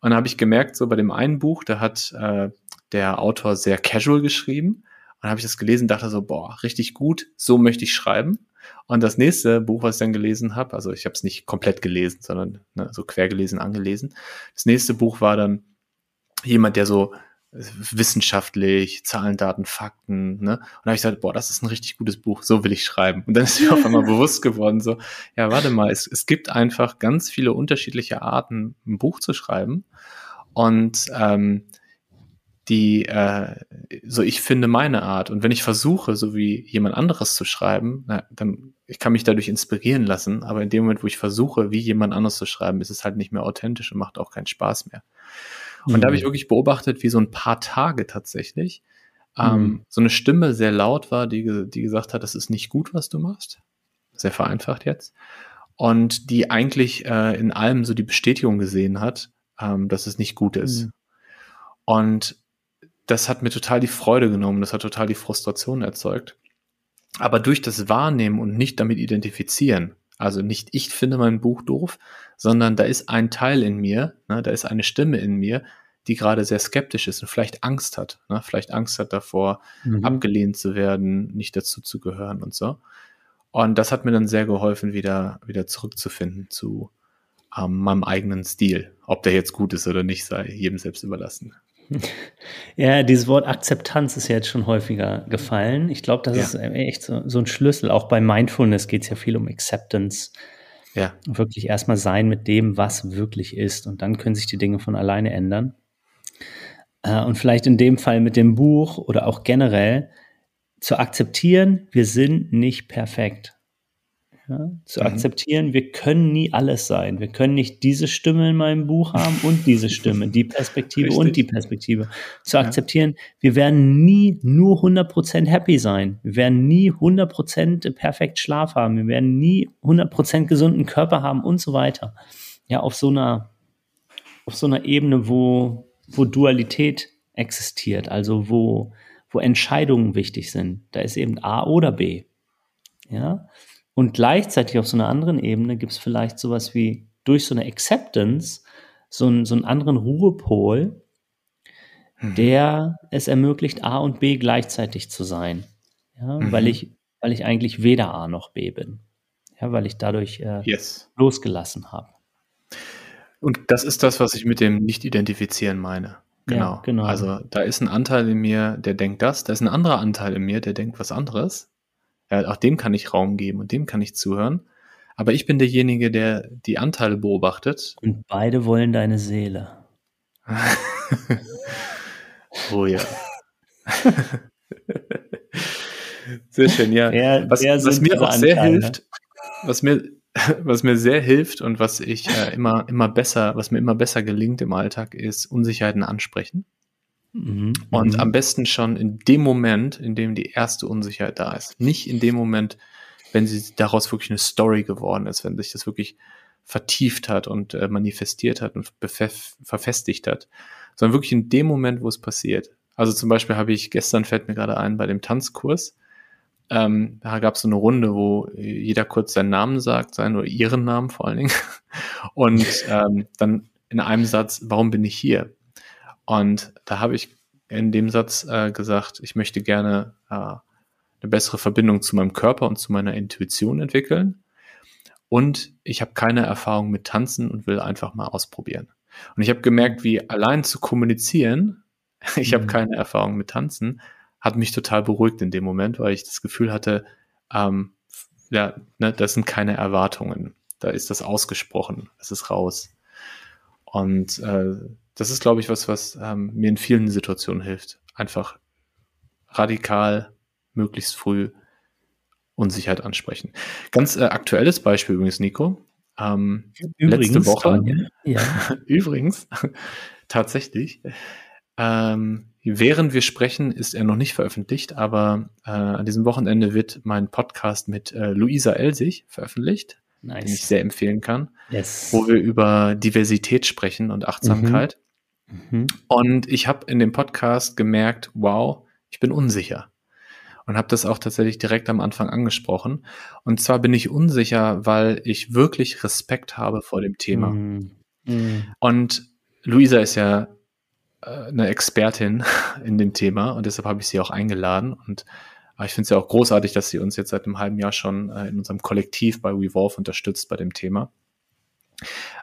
[SPEAKER 2] Und dann habe ich gemerkt, so bei dem einen Buch, da hat äh, der Autor sehr casual geschrieben dann habe ich das gelesen, dachte so, boah, richtig gut, so möchte ich schreiben. Und das nächste Buch, was ich dann gelesen habe, also ich habe es nicht komplett gelesen, sondern ne, so quer gelesen, angelesen. Das nächste Buch war dann jemand, der so wissenschaftlich, Zahlen, Daten, Fakten, ne? Und da habe ich gesagt, boah, das ist ein richtig gutes Buch, so will ich schreiben. Und dann ist mir auf einmal bewusst geworden, so, ja, warte mal, es, es gibt einfach ganz viele unterschiedliche Arten, ein Buch zu schreiben. Und ähm, die, äh, so ich finde meine Art. Und wenn ich versuche, so wie jemand anderes zu schreiben, na, dann ich kann mich dadurch inspirieren lassen, aber in dem Moment, wo ich versuche, wie jemand anderes zu schreiben, ist es halt nicht mehr authentisch und macht auch keinen Spaß mehr. Und mhm. da habe ich wirklich beobachtet, wie so ein paar Tage tatsächlich ähm, mhm. so eine Stimme sehr laut war, die, die gesagt hat, das ist nicht gut, was du machst. Sehr vereinfacht jetzt. Und die eigentlich äh, in allem so die Bestätigung gesehen hat, ähm, dass es nicht gut ist. Mhm. Und das hat mir total die Freude genommen, das hat total die Frustration erzeugt. Aber durch das Wahrnehmen und nicht damit identifizieren, also nicht ich finde mein Buch doof, sondern da ist ein Teil in mir, ne, da ist eine Stimme in mir, die gerade sehr skeptisch ist und vielleicht Angst hat, ne, vielleicht Angst hat davor, mhm. abgelehnt zu werden, nicht dazu zu gehören und so. Und das hat mir dann sehr geholfen, wieder, wieder zurückzufinden zu ähm, meinem eigenen Stil. Ob der jetzt gut ist oder nicht, sei jedem selbst überlassen.
[SPEAKER 1] Ja, dieses Wort Akzeptanz ist ja jetzt schon häufiger gefallen. Ich glaube, das ja. ist echt so, so, ein Schlüssel. Auch bei Mindfulness geht es ja viel um Acceptance. Ja. Wirklich erstmal sein mit dem, was wirklich ist. Und dann können sich die Dinge von alleine ändern. Äh, und vielleicht in dem Fall mit dem Buch oder auch generell zu akzeptieren, wir sind nicht perfekt. Ja, zu mhm. akzeptieren, wir können nie alles sein. Wir können nicht diese Stimme in meinem Buch haben und diese Stimme, die Perspektive Richtig. und die Perspektive. Zu ja. akzeptieren, wir werden nie nur 100% happy sein. Wir werden nie 100% perfekt Schlaf haben. Wir werden nie 100% gesunden Körper haben und so weiter. Ja, auf so einer, auf so einer Ebene, wo, wo Dualität existiert, also wo, wo Entscheidungen wichtig sind. Da ist eben A oder B. Ja, und gleichzeitig auf so einer anderen Ebene gibt es vielleicht sowas wie durch so eine Acceptance so einen, so einen anderen Ruhepol, mhm. der es ermöglicht, A und B gleichzeitig zu sein. Ja, mhm. weil, ich, weil ich eigentlich weder A noch B bin. Ja, weil ich dadurch äh, yes. losgelassen habe.
[SPEAKER 2] Und das ist das, was ich mit dem Nicht-Identifizieren meine. Genau. Ja, genau. Also da ist ein Anteil in mir, der denkt das, da ist ein anderer Anteil in mir, der denkt was anderes. Ja, auch dem kann ich Raum geben und dem kann ich zuhören. Aber ich bin derjenige, der die Anteile beobachtet.
[SPEAKER 1] Und beide wollen deine Seele.
[SPEAKER 2] oh ja. sehr schön, ja. Wer, was, wer was mir auch sehr Anteile? hilft, was mir, was mir sehr hilft und was ich äh, immer, immer besser, was mir immer besser gelingt im Alltag, ist Unsicherheiten ansprechen. Mhm. Und mhm. am besten schon in dem Moment, in dem die erste Unsicherheit da ist. Nicht in dem Moment, wenn sie daraus wirklich eine Story geworden ist, wenn sich das wirklich vertieft hat und äh, manifestiert hat und verfestigt hat, sondern wirklich in dem Moment, wo es passiert. Also zum Beispiel habe ich gestern, fällt mir gerade ein, bei dem Tanzkurs, ähm, da gab es so eine Runde, wo jeder kurz seinen Namen sagt, seinen oder ihren Namen vor allen Dingen. Und ähm, dann in einem Satz, warum bin ich hier? Und da habe ich in dem Satz äh, gesagt, ich möchte gerne äh, eine bessere Verbindung zu meinem Körper und zu meiner Intuition entwickeln. Und ich habe keine Erfahrung mit Tanzen und will einfach mal ausprobieren. Und ich habe gemerkt, wie allein zu kommunizieren, ich habe mhm. keine Erfahrung mit Tanzen, hat mich total beruhigt in dem Moment, weil ich das Gefühl hatte, ähm, ja, ne, das sind keine Erwartungen. Da ist das ausgesprochen, es ist raus. Und äh, das ist, glaube ich, was, was ähm, mir in vielen Situationen hilft. Einfach radikal, möglichst früh Unsicherheit ansprechen. Ganz äh, aktuelles Beispiel übrigens, Nico. Ähm, übrigens, letzte Woche. Ja. übrigens, tatsächlich. Ähm, während wir sprechen, ist er noch nicht veröffentlicht, aber äh, an diesem Wochenende wird mein Podcast mit äh, Luisa Elsig veröffentlicht, nice. den ich sehr empfehlen kann, yes. wo wir über Diversität sprechen und Achtsamkeit. Mhm. Mhm. Und ich habe in dem Podcast gemerkt, wow, ich bin unsicher. Und habe das auch tatsächlich direkt am Anfang angesprochen. Und zwar bin ich unsicher, weil ich wirklich Respekt habe vor dem Thema. Mhm. Mhm. Und Luisa ist ja äh, eine Expertin in dem Thema und deshalb habe ich sie auch eingeladen. Und äh, ich finde es ja auch großartig, dass sie uns jetzt seit einem halben Jahr schon äh, in unserem Kollektiv bei Revolve unterstützt bei dem Thema.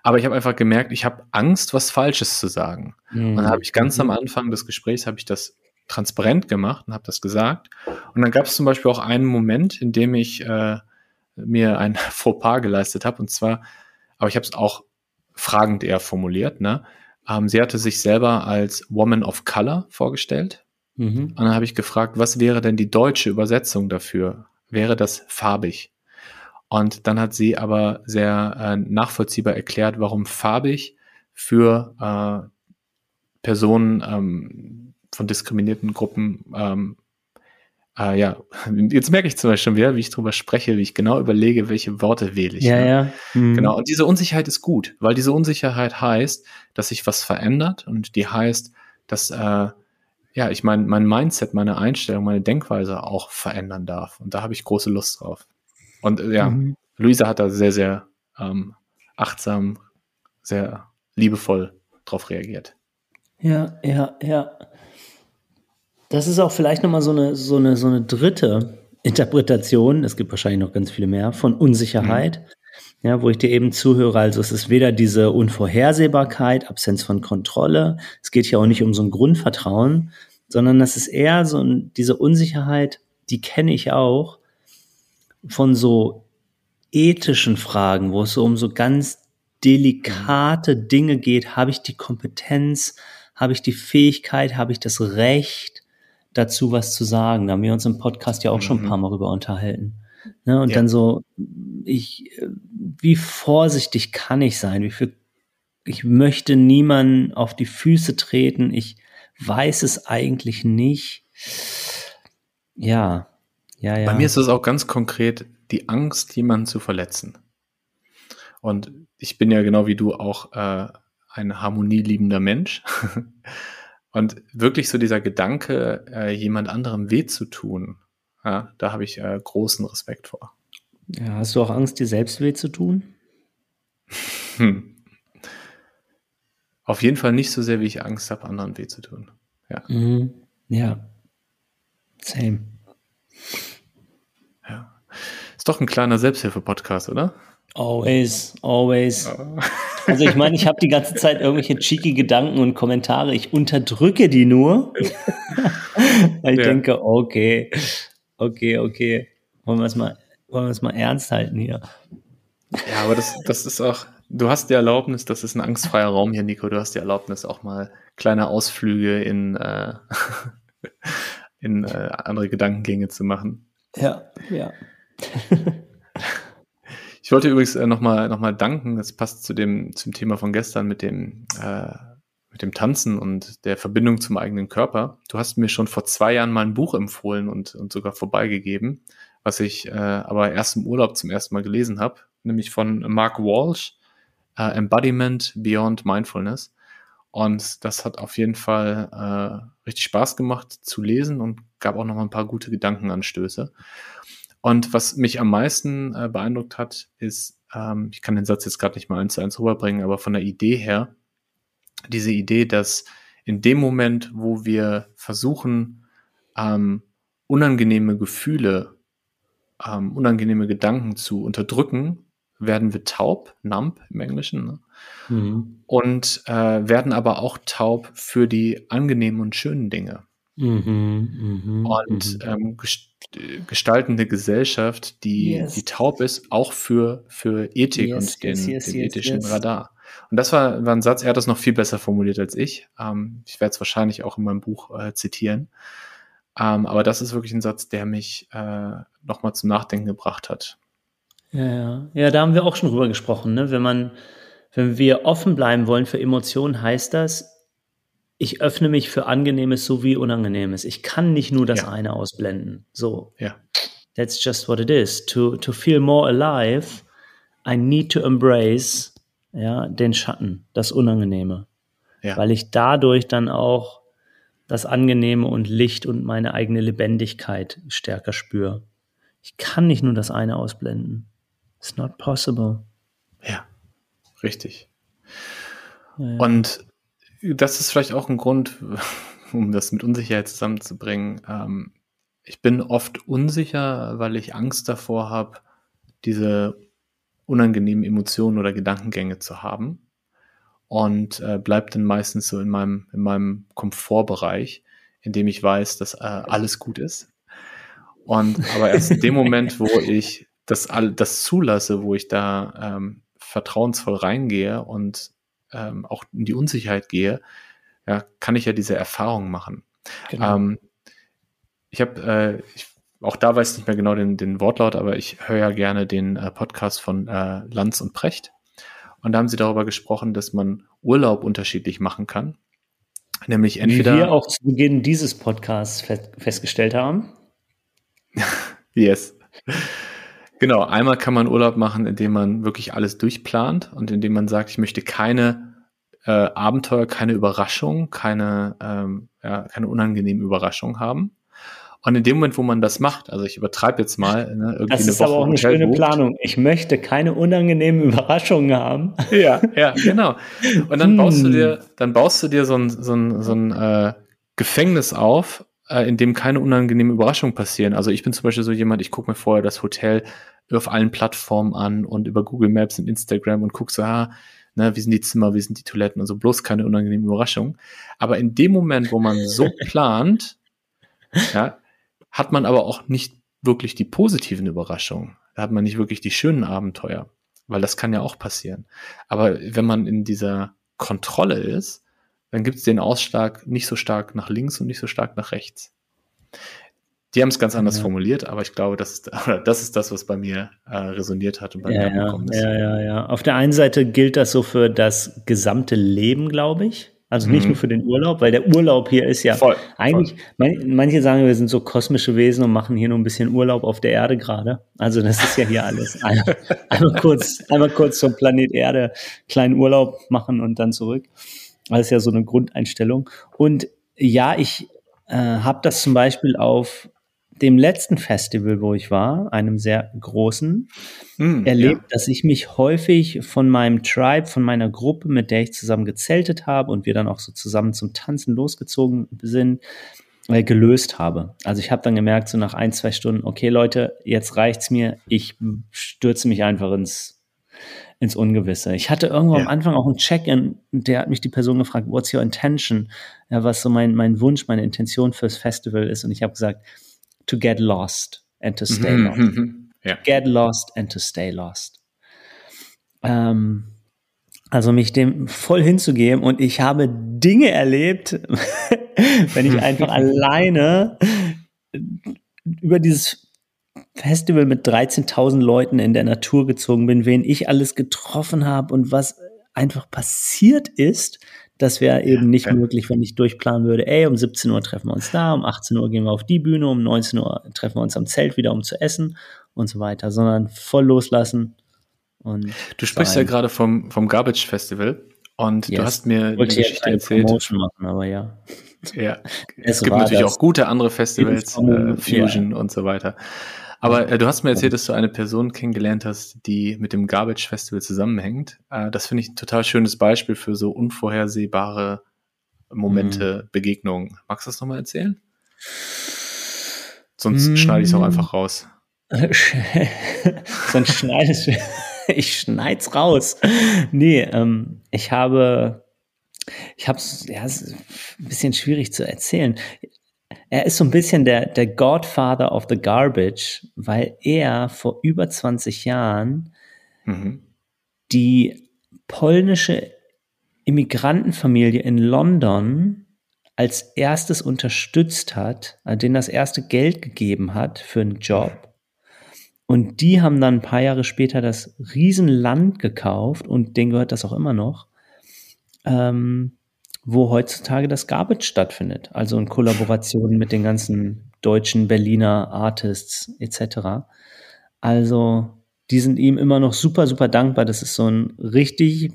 [SPEAKER 2] Aber ich habe einfach gemerkt, ich habe Angst, was Falsches zu sagen. Mhm. Und dann habe ich ganz am Anfang des Gesprächs habe ich das transparent gemacht und habe das gesagt. Und dann gab es zum Beispiel auch einen Moment, in dem ich äh, mir ein Fauxpas geleistet habe. Und zwar, aber ich habe es auch fragend eher formuliert. Ne? Ähm, sie hatte sich selber als Woman of Color vorgestellt. Mhm. Und dann habe ich gefragt, was wäre denn die deutsche Übersetzung dafür? Wäre das farbig? Und dann hat sie aber sehr äh, nachvollziehbar erklärt, warum farbig für äh, Personen ähm, von diskriminierten Gruppen ähm, äh, ja, jetzt merke ich zum Beispiel schon wieder, wie ich drüber spreche, wie ich genau überlege, welche Worte wähle ich.
[SPEAKER 1] Ja, ne? ja.
[SPEAKER 2] Mhm. Genau. Und diese Unsicherheit ist gut, weil diese Unsicherheit heißt, dass sich was verändert und die heißt, dass äh, ja, ich mein, mein Mindset, meine Einstellung, meine Denkweise auch verändern darf. Und da habe ich große Lust drauf. Und äh, ja, mhm. Luisa hat da sehr, sehr ähm, achtsam, sehr liebevoll drauf reagiert.
[SPEAKER 1] Ja, ja, ja. Das ist auch vielleicht nochmal so eine, so, eine, so eine dritte Interpretation, es gibt wahrscheinlich noch ganz viele mehr, von Unsicherheit. Mhm. Ja, wo ich dir eben zuhöre, also es ist weder diese Unvorhersehbarkeit, Absenz von Kontrolle, es geht hier auch nicht um so ein Grundvertrauen, sondern das ist eher so ein, diese Unsicherheit, die kenne ich auch von so ethischen Fragen, wo es so um so ganz delikate Dinge geht. Habe ich die Kompetenz? Habe ich die Fähigkeit? Habe ich das Recht? dazu was zu sagen. Da haben wir uns im Podcast ja auch mhm. schon ein mhm. paar Mal drüber unterhalten. Ne? Und ja. dann so, ich, wie vorsichtig kann ich sein? Wie viel, ich möchte niemanden auf die Füße treten. Ich weiß es eigentlich nicht. Ja, ja, ja.
[SPEAKER 2] Bei mir ist es auch ganz konkret die Angst, jemanden zu verletzen. Und ich bin ja genau wie du auch äh, ein harmonieliebender Mensch. Und wirklich so dieser Gedanke, äh, jemand anderem weh zu tun, ja, da habe ich äh, großen Respekt vor.
[SPEAKER 1] Ja, hast du auch Angst, dir selbst weh zu tun?
[SPEAKER 2] Hm. Auf jeden Fall nicht so sehr, wie ich Angst habe, anderen weh zu tun. Ja.
[SPEAKER 1] Mhm. Ja. Same.
[SPEAKER 2] Ist doch ein kleiner Selbsthilfe-Podcast, oder?
[SPEAKER 1] Always, always. Also ich meine, ich habe die ganze Zeit irgendwelche cheeky Gedanken und Kommentare. Ich unterdrücke die nur. Weil ich ja. denke, okay, okay, okay. Wollen wir es mal, wollen wir es mal ernst halten hier.
[SPEAKER 2] Ja, aber das, das ist auch, du hast die Erlaubnis, das ist ein angstfreier Raum hier, Nico. Du hast die Erlaubnis, auch mal kleine Ausflüge in, äh, in äh, andere Gedankengänge zu machen.
[SPEAKER 1] Ja, ja.
[SPEAKER 2] Ich wollte übrigens äh, nochmal noch mal danken, das passt zu dem, zum Thema von gestern mit dem, äh, mit dem Tanzen und der Verbindung zum eigenen Körper. Du hast mir schon vor zwei Jahren mal ein Buch empfohlen und, und sogar vorbeigegeben, was ich äh, aber erst im Urlaub zum ersten Mal gelesen habe, nämlich von Mark Walsh, äh, Embodiment Beyond Mindfulness. Und das hat auf jeden Fall äh, richtig Spaß gemacht zu lesen und gab auch noch ein paar gute Gedankenanstöße. Und was mich am meisten äh, beeindruckt hat, ist, ähm, ich kann den Satz jetzt gerade nicht mal eins zu eins rüberbringen, aber von der Idee her, diese Idee, dass in dem Moment, wo wir versuchen, ähm, unangenehme Gefühle, ähm, unangenehme Gedanken zu unterdrücken, werden wir taub, numb im Englischen, ne? mhm. und äh, werden aber auch taub für die angenehmen und schönen Dinge. Mhm, mh, und mh. Ähm, gestaltende Gesellschaft, die, yes. die taub ist, auch für, für Ethik yes, und den, yes, den ethischen Radar. Und das war, war ein Satz, er hat das noch viel besser formuliert als ich. Ähm, ich werde es wahrscheinlich auch in meinem Buch äh, zitieren. Ähm, aber das ist wirklich ein Satz, der mich äh, nochmal zum Nachdenken gebracht hat.
[SPEAKER 1] Ja, ja. ja, da haben wir auch schon drüber gesprochen. Ne? Wenn man, wenn wir offen bleiben wollen für Emotionen, heißt das, ich öffne mich für Angenehmes sowie Unangenehmes. Ich kann nicht nur das ja. eine ausblenden. So.
[SPEAKER 2] Ja.
[SPEAKER 1] That's just what it is. To, to feel more alive, I need to embrace ja, den Schatten, das Unangenehme. Ja. Weil ich dadurch dann auch das Angenehme und Licht und meine eigene Lebendigkeit stärker spüre. Ich kann nicht nur das eine ausblenden. It's not possible.
[SPEAKER 2] Ja, richtig. Ja. Und das ist vielleicht auch ein Grund, um das mit Unsicherheit zusammenzubringen. Ähm, ich bin oft unsicher, weil ich Angst davor habe, diese unangenehmen Emotionen oder Gedankengänge zu haben. Und äh, bleibt dann meistens so in meinem, in meinem Komfortbereich, in dem ich weiß, dass äh, alles gut ist. Und aber erst in dem Moment, wo ich das, das zulasse, wo ich da ähm, vertrauensvoll reingehe und ähm, auch in die Unsicherheit gehe, ja, kann ich ja diese Erfahrung machen. Genau. Ähm, ich habe, äh, auch da weiß ich nicht mehr genau den, den Wortlaut, aber ich höre ja gerne den äh, Podcast von äh, Lanz und Precht. Und da haben sie darüber gesprochen, dass man Urlaub unterschiedlich machen kann. Nämlich entweder.
[SPEAKER 1] Wie wir auch zu Beginn dieses Podcasts fest, festgestellt haben.
[SPEAKER 2] yes. Genau, einmal kann man Urlaub machen, indem man wirklich alles durchplant und indem man sagt, ich möchte keine äh, Abenteuer, keine Überraschung, keine, ähm, ja, keine unangenehmen Überraschungen haben. Und in dem Moment, wo man das macht, also ich übertreibe jetzt mal,
[SPEAKER 1] ne, irgendwie das ist eine Woche aber auch eine schöne bucht. Planung. Ich möchte keine unangenehmen Überraschungen haben.
[SPEAKER 2] Ja, ja, genau. Und dann baust du dir, dann baust du dir so ein, so ein, so ein äh, Gefängnis auf, äh, in dem keine unangenehmen Überraschungen passieren. Also ich bin zum Beispiel so jemand, ich gucke mir vorher das Hotel auf allen Plattformen an und über Google Maps und Instagram und gucke so, ah, ne, wie sind die Zimmer, wie sind die Toiletten und so, bloß keine unangenehmen Überraschungen. Aber in dem Moment, wo man so plant, ja, hat man aber auch nicht wirklich die positiven Überraschungen. Da hat man nicht wirklich die schönen Abenteuer, weil das kann ja auch passieren. Aber wenn man in dieser Kontrolle ist, dann gibt es den Ausschlag nicht so stark nach links und nicht so stark nach rechts. Die haben es ganz anders ja. formuliert, aber ich glaube, das ist, das ist das, was bei mir äh, resoniert hat und bei
[SPEAKER 1] ja,
[SPEAKER 2] mir angekommen
[SPEAKER 1] ist. Ja, ja, ja. Auf der einen Seite gilt das so für das gesamte Leben, glaube ich. Also nicht mhm. nur für den Urlaub, weil der Urlaub hier ist ja voll, eigentlich, voll. manche sagen, wir sind so kosmische Wesen und machen hier nur ein bisschen Urlaub auf der Erde gerade. Also das ist ja hier alles. Einmal, einmal kurz, einmal kurz zum Planet Erde kleinen Urlaub machen und dann zurück. Das ist ja so eine Grundeinstellung. Und ja, ich äh, habe das zum Beispiel auf dem letzten Festival, wo ich war, einem sehr großen, mm, erlebt, ja. dass ich mich häufig von meinem Tribe, von meiner Gruppe, mit der ich zusammen gezeltet habe und wir dann auch so zusammen zum Tanzen losgezogen sind, äh, gelöst habe. Also ich habe dann gemerkt, so nach ein, zwei Stunden, okay Leute, jetzt reicht's mir, ich stürze mich einfach ins ins Ungewisse. Ich hatte irgendwo ja. am Anfang auch ein Check-in, der hat mich die Person gefragt, what's your intention? Ja, was so mein, mein Wunsch, meine Intention fürs Festival ist. Und ich habe gesagt, to get lost and to stay mhm, lost. Mhm, ja. Get lost and to stay lost. Ähm, also mich dem voll hinzugeben und ich habe Dinge erlebt, wenn ich einfach alleine über dieses Festival mit 13.000 Leuten in der Natur gezogen bin, wen ich alles getroffen habe und was einfach passiert ist, das wäre eben nicht ja. möglich, wenn ich durchplanen würde, ey, um 17 Uhr treffen wir uns da, um 18 Uhr gehen wir auf die Bühne, um 19 Uhr treffen wir uns am Zelt wieder, um zu essen und so weiter, sondern voll loslassen. Und
[SPEAKER 2] du sprichst ja gerade vom, vom Garbage Festival und yes. du hast mir
[SPEAKER 1] die Geschichte erzählt. Promotion machen, aber ja.
[SPEAKER 2] Ja, es, es gibt natürlich auch gute andere Festivals, äh, Fusion ja. und so weiter. Aber äh, du hast mir erzählt, dass du eine Person kennengelernt hast, die mit dem Garbage Festival zusammenhängt. Äh, das finde ich ein total schönes Beispiel für so unvorhersehbare Momente, mhm. Begegnungen. Magst du das nochmal erzählen? Sonst mhm. schneide ich es auch einfach raus.
[SPEAKER 1] Sonst schneide ich ich schneide es raus. Nee, ähm, ich habe, ich habe es, ja, es ist ein bisschen schwierig zu erzählen er ist so ein bisschen der, der Godfather of the Garbage, weil er vor über 20 Jahren mhm. die polnische Immigrantenfamilie in London als erstes unterstützt hat, also denen das erste Geld gegeben hat für einen Job. Und die haben dann ein paar Jahre später das Riesenland gekauft und denen gehört das auch immer noch. Ähm, wo heutzutage das Garbage stattfindet. Also in Kollaboration mit den ganzen deutschen Berliner Artists etc. Also die sind ihm immer noch super, super dankbar. Das ist so ein richtig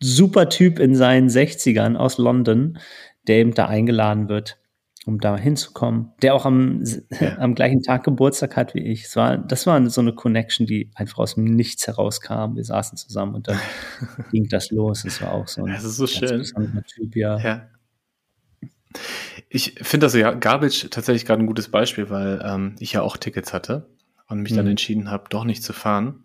[SPEAKER 1] super Typ in seinen 60ern aus London, der eben da eingeladen wird um da hinzukommen, der auch am, ja. am gleichen Tag Geburtstag hat wie ich. Das war, das war so eine Connection, die einfach aus dem Nichts herauskam. Wir saßen zusammen und dann ging das los. Das war auch so
[SPEAKER 2] ein das ist so schön. Typ, ja. ja. Ich finde das ja Garbage tatsächlich gerade ein gutes Beispiel, weil ähm, ich ja auch Tickets hatte und mich mhm. dann entschieden habe, doch nicht zu fahren.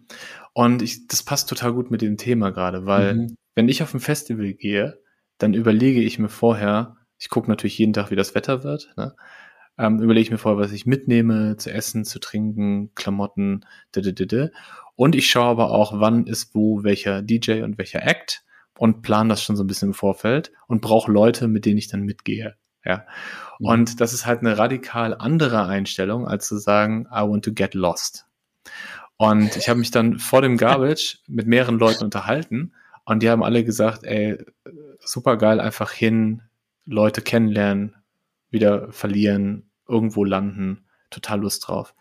[SPEAKER 2] Und ich, das passt total gut mit dem Thema gerade, weil mhm. wenn ich auf ein Festival gehe, dann überlege ich mir vorher, ich gucke natürlich jeden Tag, wie das Wetter wird, ne? ähm, überlege ich mir vorher, was ich mitnehme, zu essen, zu trinken, Klamotten, d und ich schaue aber auch, wann ist wo welcher DJ und welcher Act und plane das schon so ein bisschen im Vorfeld und brauche Leute, mit denen ich dann mitgehe. Ja. Mhm. Und das ist halt eine radikal andere Einstellung, als zu sagen, I want to get lost. Und ich habe mich dann vor dem Garbage mit mehreren Leuten unterhalten und die haben alle gesagt, ey, super geil, einfach hin, Leute kennenlernen, wieder verlieren, irgendwo landen, total Lust drauf.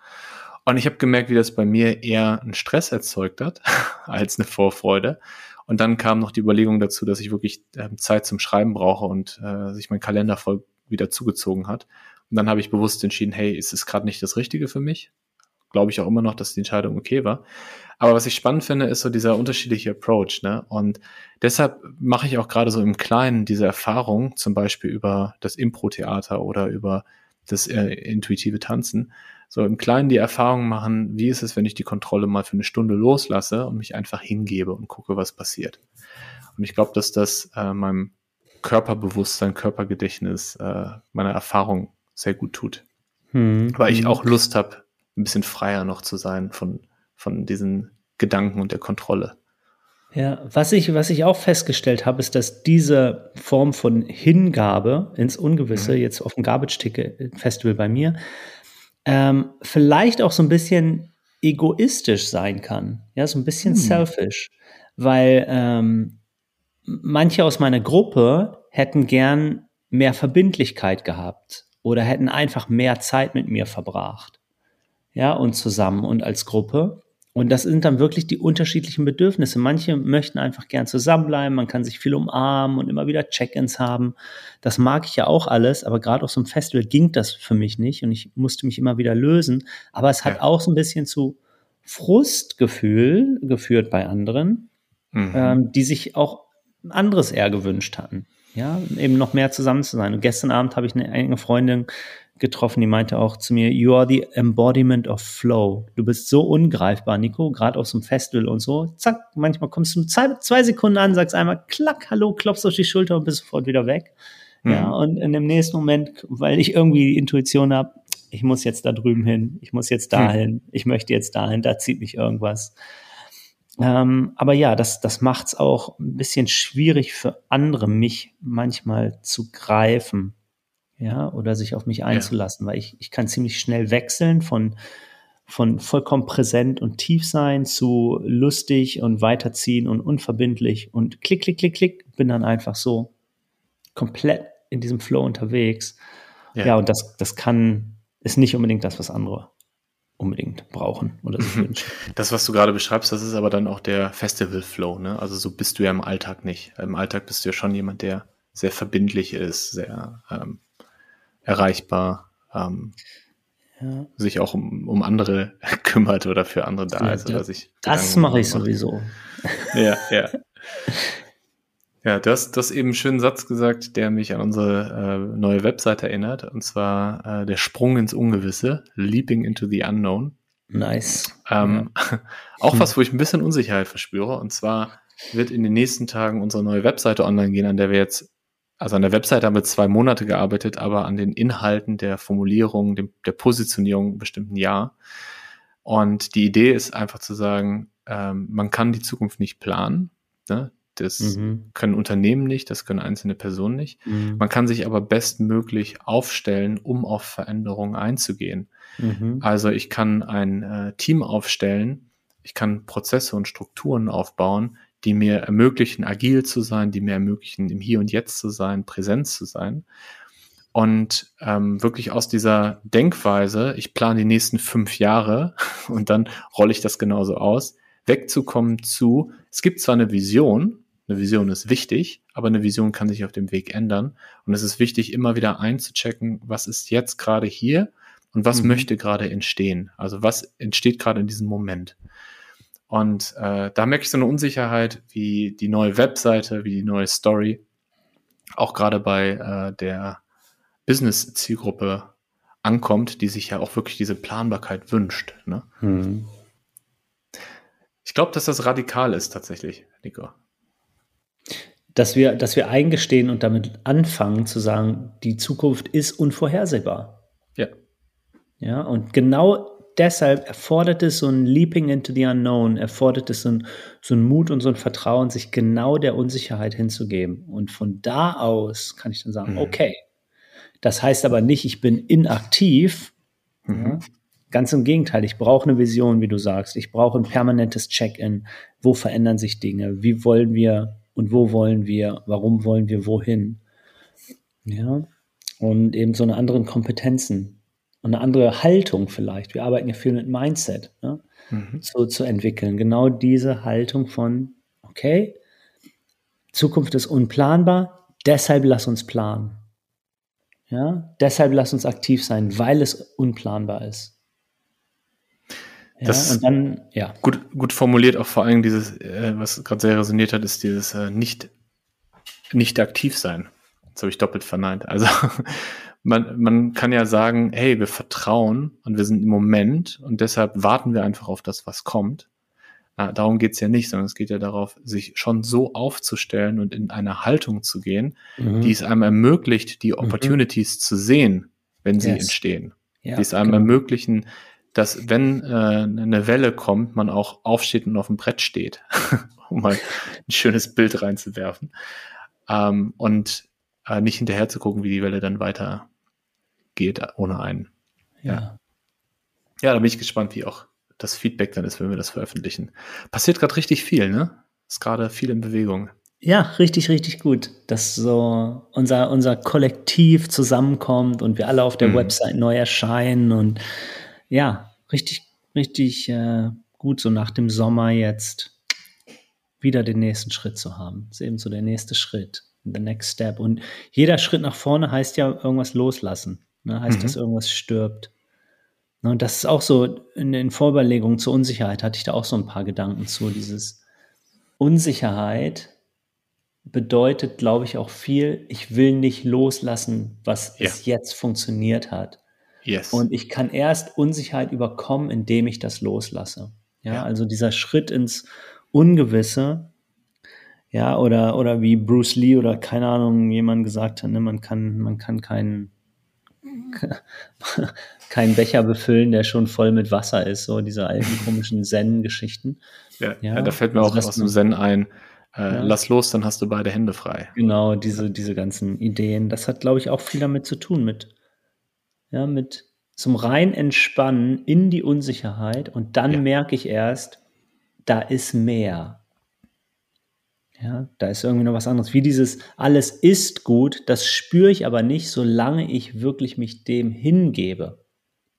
[SPEAKER 2] Und ich habe gemerkt, wie das bei mir eher einen Stress erzeugt hat, als eine Vorfreude. Und dann kam noch die Überlegung dazu, dass ich wirklich äh, Zeit zum Schreiben brauche und äh, sich mein Kalender voll wieder zugezogen hat. Und dann habe ich bewusst entschieden, hey, ist es gerade nicht das Richtige für mich? Glaube ich auch immer noch, dass die Entscheidung okay war. Aber was ich spannend finde, ist so dieser unterschiedliche Approach. Ne? Und deshalb mache ich auch gerade so im Kleinen diese Erfahrung, zum Beispiel über das Impro-Theater oder über das äh, intuitive Tanzen, so im Kleinen die Erfahrung machen, wie ist es, wenn ich die Kontrolle mal für eine Stunde loslasse und mich einfach hingebe und gucke, was passiert. Und ich glaube, dass das äh, meinem Körperbewusstsein, Körpergedächtnis, äh, meiner Erfahrung sehr gut tut. Hm. Weil ich hm. auch Lust habe, ein bisschen freier noch zu sein von, von diesen Gedanken und der Kontrolle.
[SPEAKER 1] Ja, was ich, was ich auch festgestellt habe, ist, dass diese Form von Hingabe ins Ungewisse, mhm. jetzt auf dem Garbage Ticket Festival bei mir, ähm, vielleicht auch so ein bisschen egoistisch sein kann. Ja, so ein bisschen mhm. selfish. Weil ähm, manche aus meiner Gruppe hätten gern mehr Verbindlichkeit gehabt oder hätten einfach mehr Zeit mit mir verbracht. Ja, und zusammen und als Gruppe. Und das sind dann wirklich die unterschiedlichen Bedürfnisse. Manche möchten einfach gern zusammenbleiben, man kann sich viel umarmen und immer wieder Check-ins haben. Das mag ich ja auch alles, aber gerade auf so einem Festival ging das für mich nicht und ich musste mich immer wieder lösen. Aber es hat ja. auch so ein bisschen zu Frustgefühl geführt bei anderen, mhm. ähm, die sich auch anderes eher gewünscht hatten. Ja, eben noch mehr zusammen zu sein. Und gestern Abend habe ich eine enge Freundin getroffen, die meinte auch zu mir, you are the embodiment of flow. Du bist so ungreifbar, Nico, gerade auf so einem Festival und so. Zack, manchmal kommst du zwei, zwei Sekunden an, sagst einmal, klack, hallo, klopfst auf die Schulter und bist sofort wieder weg. Mhm. Ja, und in dem nächsten Moment, weil ich irgendwie die Intuition habe, ich muss jetzt da drüben hin, ich muss jetzt dahin, mhm. ich möchte jetzt dahin, da zieht mich irgendwas. Ähm, aber ja, das, das macht es auch ein bisschen schwierig für andere, mich manchmal zu greifen, ja, oder sich auf mich einzulassen, ja. weil ich, ich kann ziemlich schnell wechseln von, von vollkommen präsent und tief sein zu lustig und weiterziehen und unverbindlich und klick, klick, klick, klick, bin dann einfach so komplett in diesem Flow unterwegs. Ja, ja und das, das kann, ist nicht unbedingt das, was andere unbedingt brauchen oder sich wünschen.
[SPEAKER 2] Das, was du gerade beschreibst, das ist aber dann auch der Festival-Flow, ne? Also so bist du ja im Alltag nicht. Im Alltag bist du ja schon jemand, der sehr verbindlich ist, sehr ähm, erreichbar, ähm, ja. sich auch um, um andere kümmert oder für andere da ist. Oder sich
[SPEAKER 1] das mache ich sowieso.
[SPEAKER 2] Ja, ja. Ja, du hast, du hast eben einen schönen Satz gesagt, der mich an unsere äh, neue Webseite erinnert, und zwar äh, der Sprung ins Ungewisse, Leaping into the Unknown.
[SPEAKER 1] Nice.
[SPEAKER 2] Ähm, ja. Auch was, wo ich ein bisschen Unsicherheit verspüre, und zwar wird in den nächsten Tagen unsere neue Webseite online gehen, an der wir jetzt, also an der Webseite haben wir zwei Monate gearbeitet, aber an den Inhalten der Formulierung, dem, der Positionierung bestimmten Jahr. Und die Idee ist einfach zu sagen, ähm, man kann die Zukunft nicht planen. Ne? Das mhm. können Unternehmen nicht, das können einzelne Personen nicht. Mhm. Man kann sich aber bestmöglich aufstellen, um auf Veränderungen einzugehen. Mhm. Also ich kann ein äh, Team aufstellen, ich kann Prozesse und Strukturen aufbauen, die mir ermöglichen, agil zu sein, die mir ermöglichen, im Hier und Jetzt zu sein, präsent zu sein. Und ähm, wirklich aus dieser Denkweise, ich plane die nächsten fünf Jahre und dann rolle ich das genauso aus, wegzukommen zu, es gibt zwar eine Vision, Eine Vision ist wichtig, aber eine Vision kann sich auf dem Weg ändern. Und es ist wichtig, immer wieder einzuchecken, was ist jetzt gerade hier und was mhm. möchte gerade entstehen. Also was entsteht gerade in diesem Moment. Und äh, da merke ich so eine Unsicherheit, wie die neue Webseite, wie die neue Story, auch gerade bei äh, der Business-Zielgruppe ankommt, die sich ja auch wirklich diese Planbarkeit wünscht. Ne? Mhm. Ich glaube, dass das radikal ist tatsächlich, Nico.
[SPEAKER 1] Dass wir, dass wir eingestehen und damit anfangen zu sagen, die Zukunft ist unvorhersehbar.
[SPEAKER 2] Ja.
[SPEAKER 1] Ja, und genau deshalb erfordert es so ein Leaping into the Unknown, erfordert es so ein, so ein Mut und so ein Vertrauen, sich genau der Unsicherheit hinzugeben. Und von da aus kann ich dann sagen, mhm. okay, das heißt aber nicht, ich bin inaktiv. Mhm. Ja, ganz im Gegenteil, ich brauche eine Vision, wie du sagst. Ich brauche ein permanentes Check-in. Wo verändern sich Dinge? Wie wollen wir und wo wollen wir? Warum wollen wir wohin? Ja, und eben so eine anderen Kompetenzen und eine andere Haltung vielleicht. Wir arbeiten ja viel mit Mindset ne? mhm. zu, zu entwickeln. Genau diese Haltung von, okay, Zukunft ist unplanbar, deshalb lass uns planen. Ja, deshalb lass uns aktiv sein, weil es unplanbar ist.
[SPEAKER 2] Ja, das und dann, ja. Gut, gut formuliert, auch vor allem dieses, äh, was gerade sehr resoniert hat, ist dieses äh, nicht, nicht aktiv sein. Das habe ich doppelt verneint. Also man, man kann ja sagen, hey, wir vertrauen und wir sind im Moment und deshalb warten wir einfach auf das, was kommt. Na, darum geht's ja nicht, sondern es geht ja darauf, sich schon so aufzustellen und in eine Haltung zu gehen, mhm. die es einem ermöglicht, die mhm. Opportunities mhm. zu sehen, wenn sie yes. entstehen. Ja, die es einem genau. ermöglichen, dass wenn äh, eine Welle kommt, man auch aufsteht und auf dem Brett steht, um mal ein schönes Bild reinzuwerfen. Ähm, und äh, nicht hinterher zu gucken, wie die Welle dann weiter geht ohne einen. Ja. Ja, da bin ich gespannt, wie auch das Feedback dann ist, wenn wir das veröffentlichen. Passiert gerade richtig viel, ne? Ist gerade viel in Bewegung.
[SPEAKER 1] Ja, richtig, richtig gut, dass so unser, unser Kollektiv zusammenkommt und wir alle auf der mhm. Website neu erscheinen und ja, richtig, richtig äh, gut, so nach dem Sommer jetzt wieder den nächsten Schritt zu haben. Das ist eben so der nächste Schritt, the next step. Und jeder Schritt nach vorne heißt ja irgendwas loslassen. Ne? Heißt, mhm. dass irgendwas stirbt. Ne? Und das ist auch so in den Vorüberlegungen zur Unsicherheit hatte ich da auch so ein paar Gedanken zu. Dieses Unsicherheit bedeutet, glaube ich, auch viel, ich will nicht loslassen, was ja. es jetzt funktioniert hat. Yes. Und ich kann erst Unsicherheit überkommen, indem ich das loslasse. Ja, ja, also dieser Schritt ins Ungewisse, ja, oder, oder wie Bruce Lee oder keine Ahnung, jemand gesagt hat, ne, man kann, man kann keinen keinen Becher befüllen, der schon voll mit Wasser ist, so diese alten komischen Zen-Geschichten.
[SPEAKER 2] Ja, ja, da fällt mir also auch aus dem Zen ein, äh, ja. lass los, dann hast du beide Hände frei.
[SPEAKER 1] Genau, diese, diese ganzen Ideen. Das hat, glaube ich, auch viel damit zu tun, mit, ja, mit zum rein entspannen in die Unsicherheit und dann ja. merke ich erst, da ist mehr. Ja, da ist irgendwie noch was anderes. Wie dieses alles ist gut, das spüre ich aber nicht, solange ich wirklich mich dem hingebe,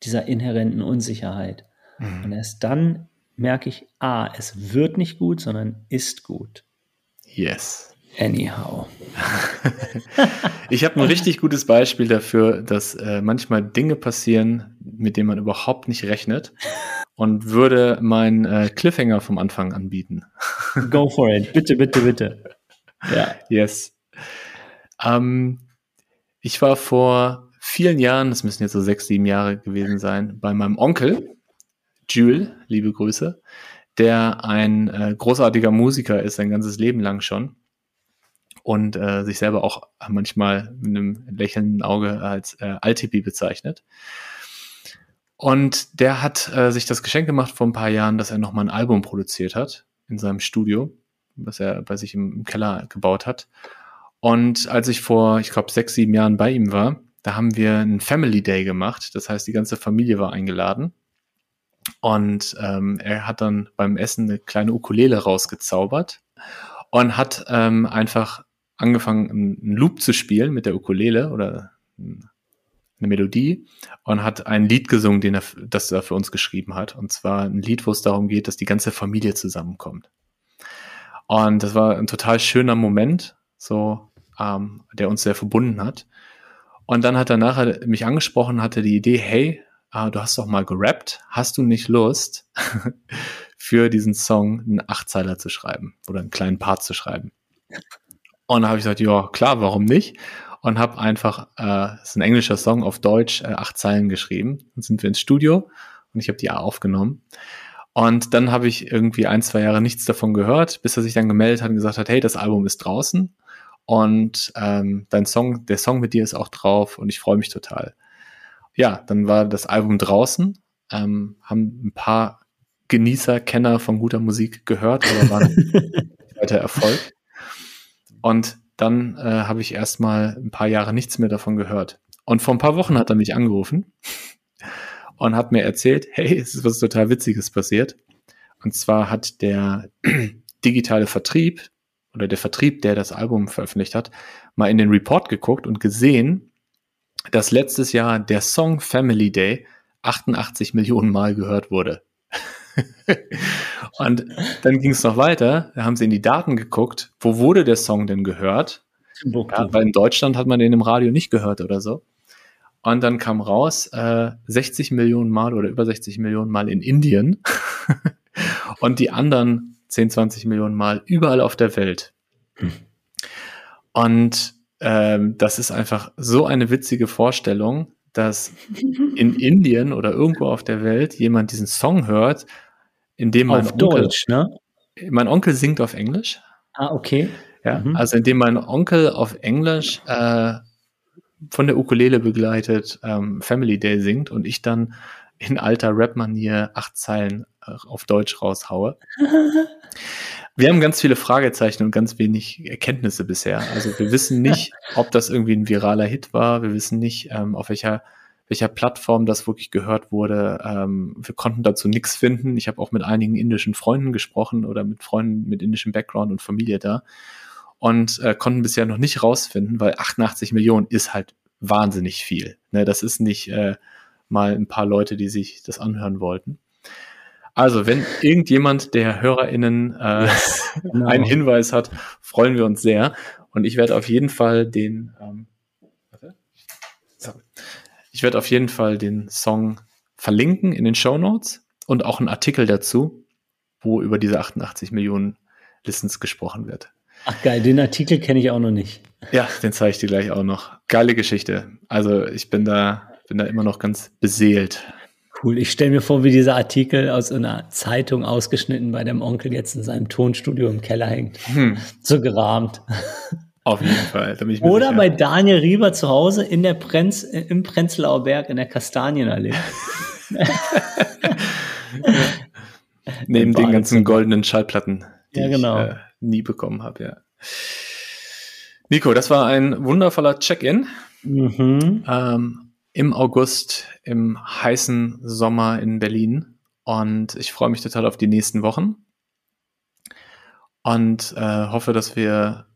[SPEAKER 1] dieser inhärenten Unsicherheit. Mhm. Und erst dann merke ich, ah, es wird nicht gut, sondern ist gut.
[SPEAKER 2] Yes.
[SPEAKER 1] Anyhow.
[SPEAKER 2] ich habe ein richtig gutes Beispiel dafür, dass äh, manchmal Dinge passieren, mit denen man überhaupt nicht rechnet und würde meinen äh, Cliffhanger vom Anfang anbieten.
[SPEAKER 1] Go for it. Bitte, bitte, bitte.
[SPEAKER 2] Ja. Yes. Ähm, ich war vor vielen Jahren, das müssen jetzt so sechs, sieben Jahre gewesen sein, bei meinem Onkel, Jules, liebe Grüße, der ein äh, großartiger Musiker ist, sein ganzes Leben lang schon und äh, sich selber auch manchmal mit einem lächelnden Auge als äh, Altipi bezeichnet. Und der hat äh, sich das Geschenk gemacht vor ein paar Jahren, dass er nochmal ein Album produziert hat in seinem Studio, was er bei sich im, im Keller gebaut hat. Und als ich vor, ich glaube, sechs, sieben Jahren bei ihm war, da haben wir einen Family Day gemacht. Das heißt, die ganze Familie war eingeladen. Und ähm, er hat dann beim Essen eine kleine Ukulele rausgezaubert und hat ähm, einfach angefangen, einen Loop zu spielen mit der Ukulele oder eine Melodie und hat ein Lied gesungen, den er, das er für uns geschrieben hat. Und zwar ein Lied, wo es darum geht, dass die ganze Familie zusammenkommt. Und das war ein total schöner Moment, so, ähm, der uns sehr verbunden hat. Und dann hat er nachher mich angesprochen, hatte die Idee, hey, äh, du hast doch mal gerappt, hast du nicht Lust, für diesen Song einen Achtzeiler zu schreiben oder einen kleinen Part zu schreiben? Und dann habe ich gesagt, ja, klar, warum nicht? Und habe einfach, äh, ist ein englischer Song auf Deutsch, äh, acht Zeilen geschrieben. Dann sind wir ins Studio und ich habe die aufgenommen. Und dann habe ich irgendwie ein, zwei Jahre nichts davon gehört, bis er sich dann gemeldet hat und gesagt hat, hey, das Album ist draußen und ähm, dein Song, der Song mit dir ist auch drauf und ich freue mich total. Ja, dann war das Album draußen, ähm, haben ein paar Genießer, Kenner von guter Musik gehört, aber war weiter Erfolg. Und dann äh, habe ich erstmal ein paar Jahre nichts mehr davon gehört. Und vor ein paar Wochen hat er mich angerufen und hat mir erzählt, hey, es ist was total Witziges passiert. Und zwar hat der digitale Vertrieb oder der Vertrieb, der das Album veröffentlicht hat, mal in den Report geguckt und gesehen, dass letztes Jahr der Song Family Day 88 Millionen Mal gehört wurde. und dann ging es noch weiter, da haben sie in die Daten geguckt, wo wurde der Song denn gehört? Ja, weil in Deutschland hat man den im Radio nicht gehört oder so. Und dann kam raus, äh, 60 Millionen Mal oder über 60 Millionen Mal in Indien und die anderen 10, 20 Millionen Mal überall auf der Welt. Und ähm, das ist einfach so eine witzige Vorstellung, dass in Indien oder irgendwo auf der Welt jemand diesen Song hört, in dem mein
[SPEAKER 1] auf Onkel, Deutsch, ne?
[SPEAKER 2] Mein Onkel singt auf Englisch.
[SPEAKER 1] Ah, okay.
[SPEAKER 2] Ja, mhm. also indem mein Onkel auf Englisch äh, von der Ukulele begleitet ähm, Family Day singt und ich dann in alter Rap-Manier acht Zeilen äh, auf Deutsch raushaue. Wir haben ganz viele Fragezeichen und ganz wenig Erkenntnisse bisher. Also wir wissen nicht, ob das irgendwie ein viraler Hit war. Wir wissen nicht, ähm, auf welcher, welcher Plattform das wirklich gehört wurde. Ähm, wir konnten dazu nichts finden. Ich habe auch mit einigen indischen Freunden gesprochen oder mit Freunden mit indischem Background und Familie da und äh, konnten bisher noch nicht rausfinden, weil 88 Millionen ist halt wahnsinnig viel. Ne, das ist nicht äh, mal ein paar Leute, die sich das anhören wollten. Also, wenn irgendjemand der HörerInnen äh, yes, genau. einen Hinweis hat, freuen wir uns sehr. Und ich werde auf jeden Fall den, ähm. Ich werde auf jeden Fall den Song verlinken in den Show Notes und auch einen Artikel dazu, wo über diese 88 Millionen Listens gesprochen wird.
[SPEAKER 1] Ach geil, den Artikel kenne ich auch noch nicht.
[SPEAKER 2] Ja, den zeige ich dir gleich auch noch. Geile Geschichte. Also ich bin da, bin da immer noch ganz beseelt.
[SPEAKER 1] Cool. Ich stelle mir vor, wie dieser Artikel aus einer Zeitung ausgeschnitten bei dem Onkel jetzt in seinem Tonstudio im Keller hängt. Hm. So gerahmt.
[SPEAKER 2] Auf jeden Fall.
[SPEAKER 1] Oder sicher. bei Daniel Rieber zu Hause in der Prenz, im Prenzlauer Berg in der Kastanienallee.
[SPEAKER 2] Neben den ganzen goldenen Schallplatten,
[SPEAKER 1] die ja, genau.
[SPEAKER 2] ich äh, nie bekommen habe, ja. Nico, das war ein wundervoller Check-in. Mhm. Ähm, Im August, im heißen Sommer in Berlin. Und ich freue mich total auf die nächsten Wochen. Und äh, hoffe, dass wir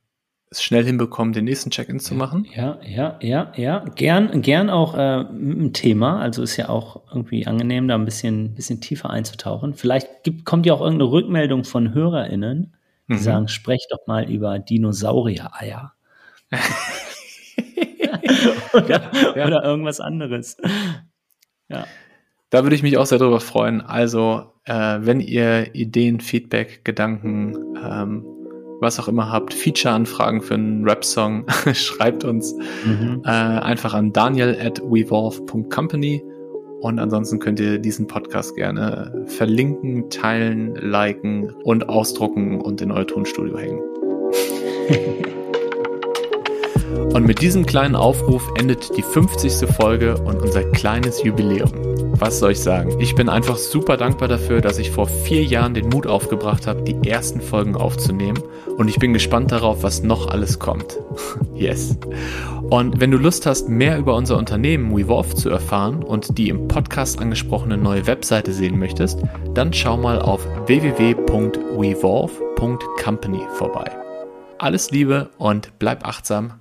[SPEAKER 2] es schnell hinbekommen, den nächsten Check-in zu machen.
[SPEAKER 1] Ja, ja, ja, ja. Gern, gern auch äh, ein Thema. Also ist ja auch irgendwie angenehm, da ein bisschen, bisschen tiefer einzutauchen. Vielleicht gibt, kommt ja auch irgendeine Rückmeldung von HörerInnen, die mhm. sagen, sprecht doch mal über Dinosaurier-Eier. oder, ja. oder irgendwas anderes.
[SPEAKER 2] Ja. Da würde ich mich auch sehr darüber freuen. Also, äh, wenn ihr Ideen, Feedback, Gedanken, ähm, was auch immer habt, Feature-Anfragen für einen Rap-Song, schreibt uns mhm. äh, einfach an daniel at wevolve.company und ansonsten könnt ihr diesen Podcast gerne verlinken, teilen, liken und ausdrucken und in euer Tonstudio hängen. Und mit diesem kleinen Aufruf endet die 50. Folge und unser kleines Jubiläum. Was soll ich sagen? Ich bin einfach super dankbar dafür, dass ich vor vier Jahren den Mut aufgebracht habe, die ersten Folgen aufzunehmen. Und ich bin gespannt darauf, was noch alles kommt. yes. Und wenn du Lust hast, mehr über unser Unternehmen WeVolve zu erfahren und die im Podcast angesprochene neue Webseite sehen möchtest, dann schau mal auf www.wevolve.company vorbei. Alles Liebe und bleib achtsam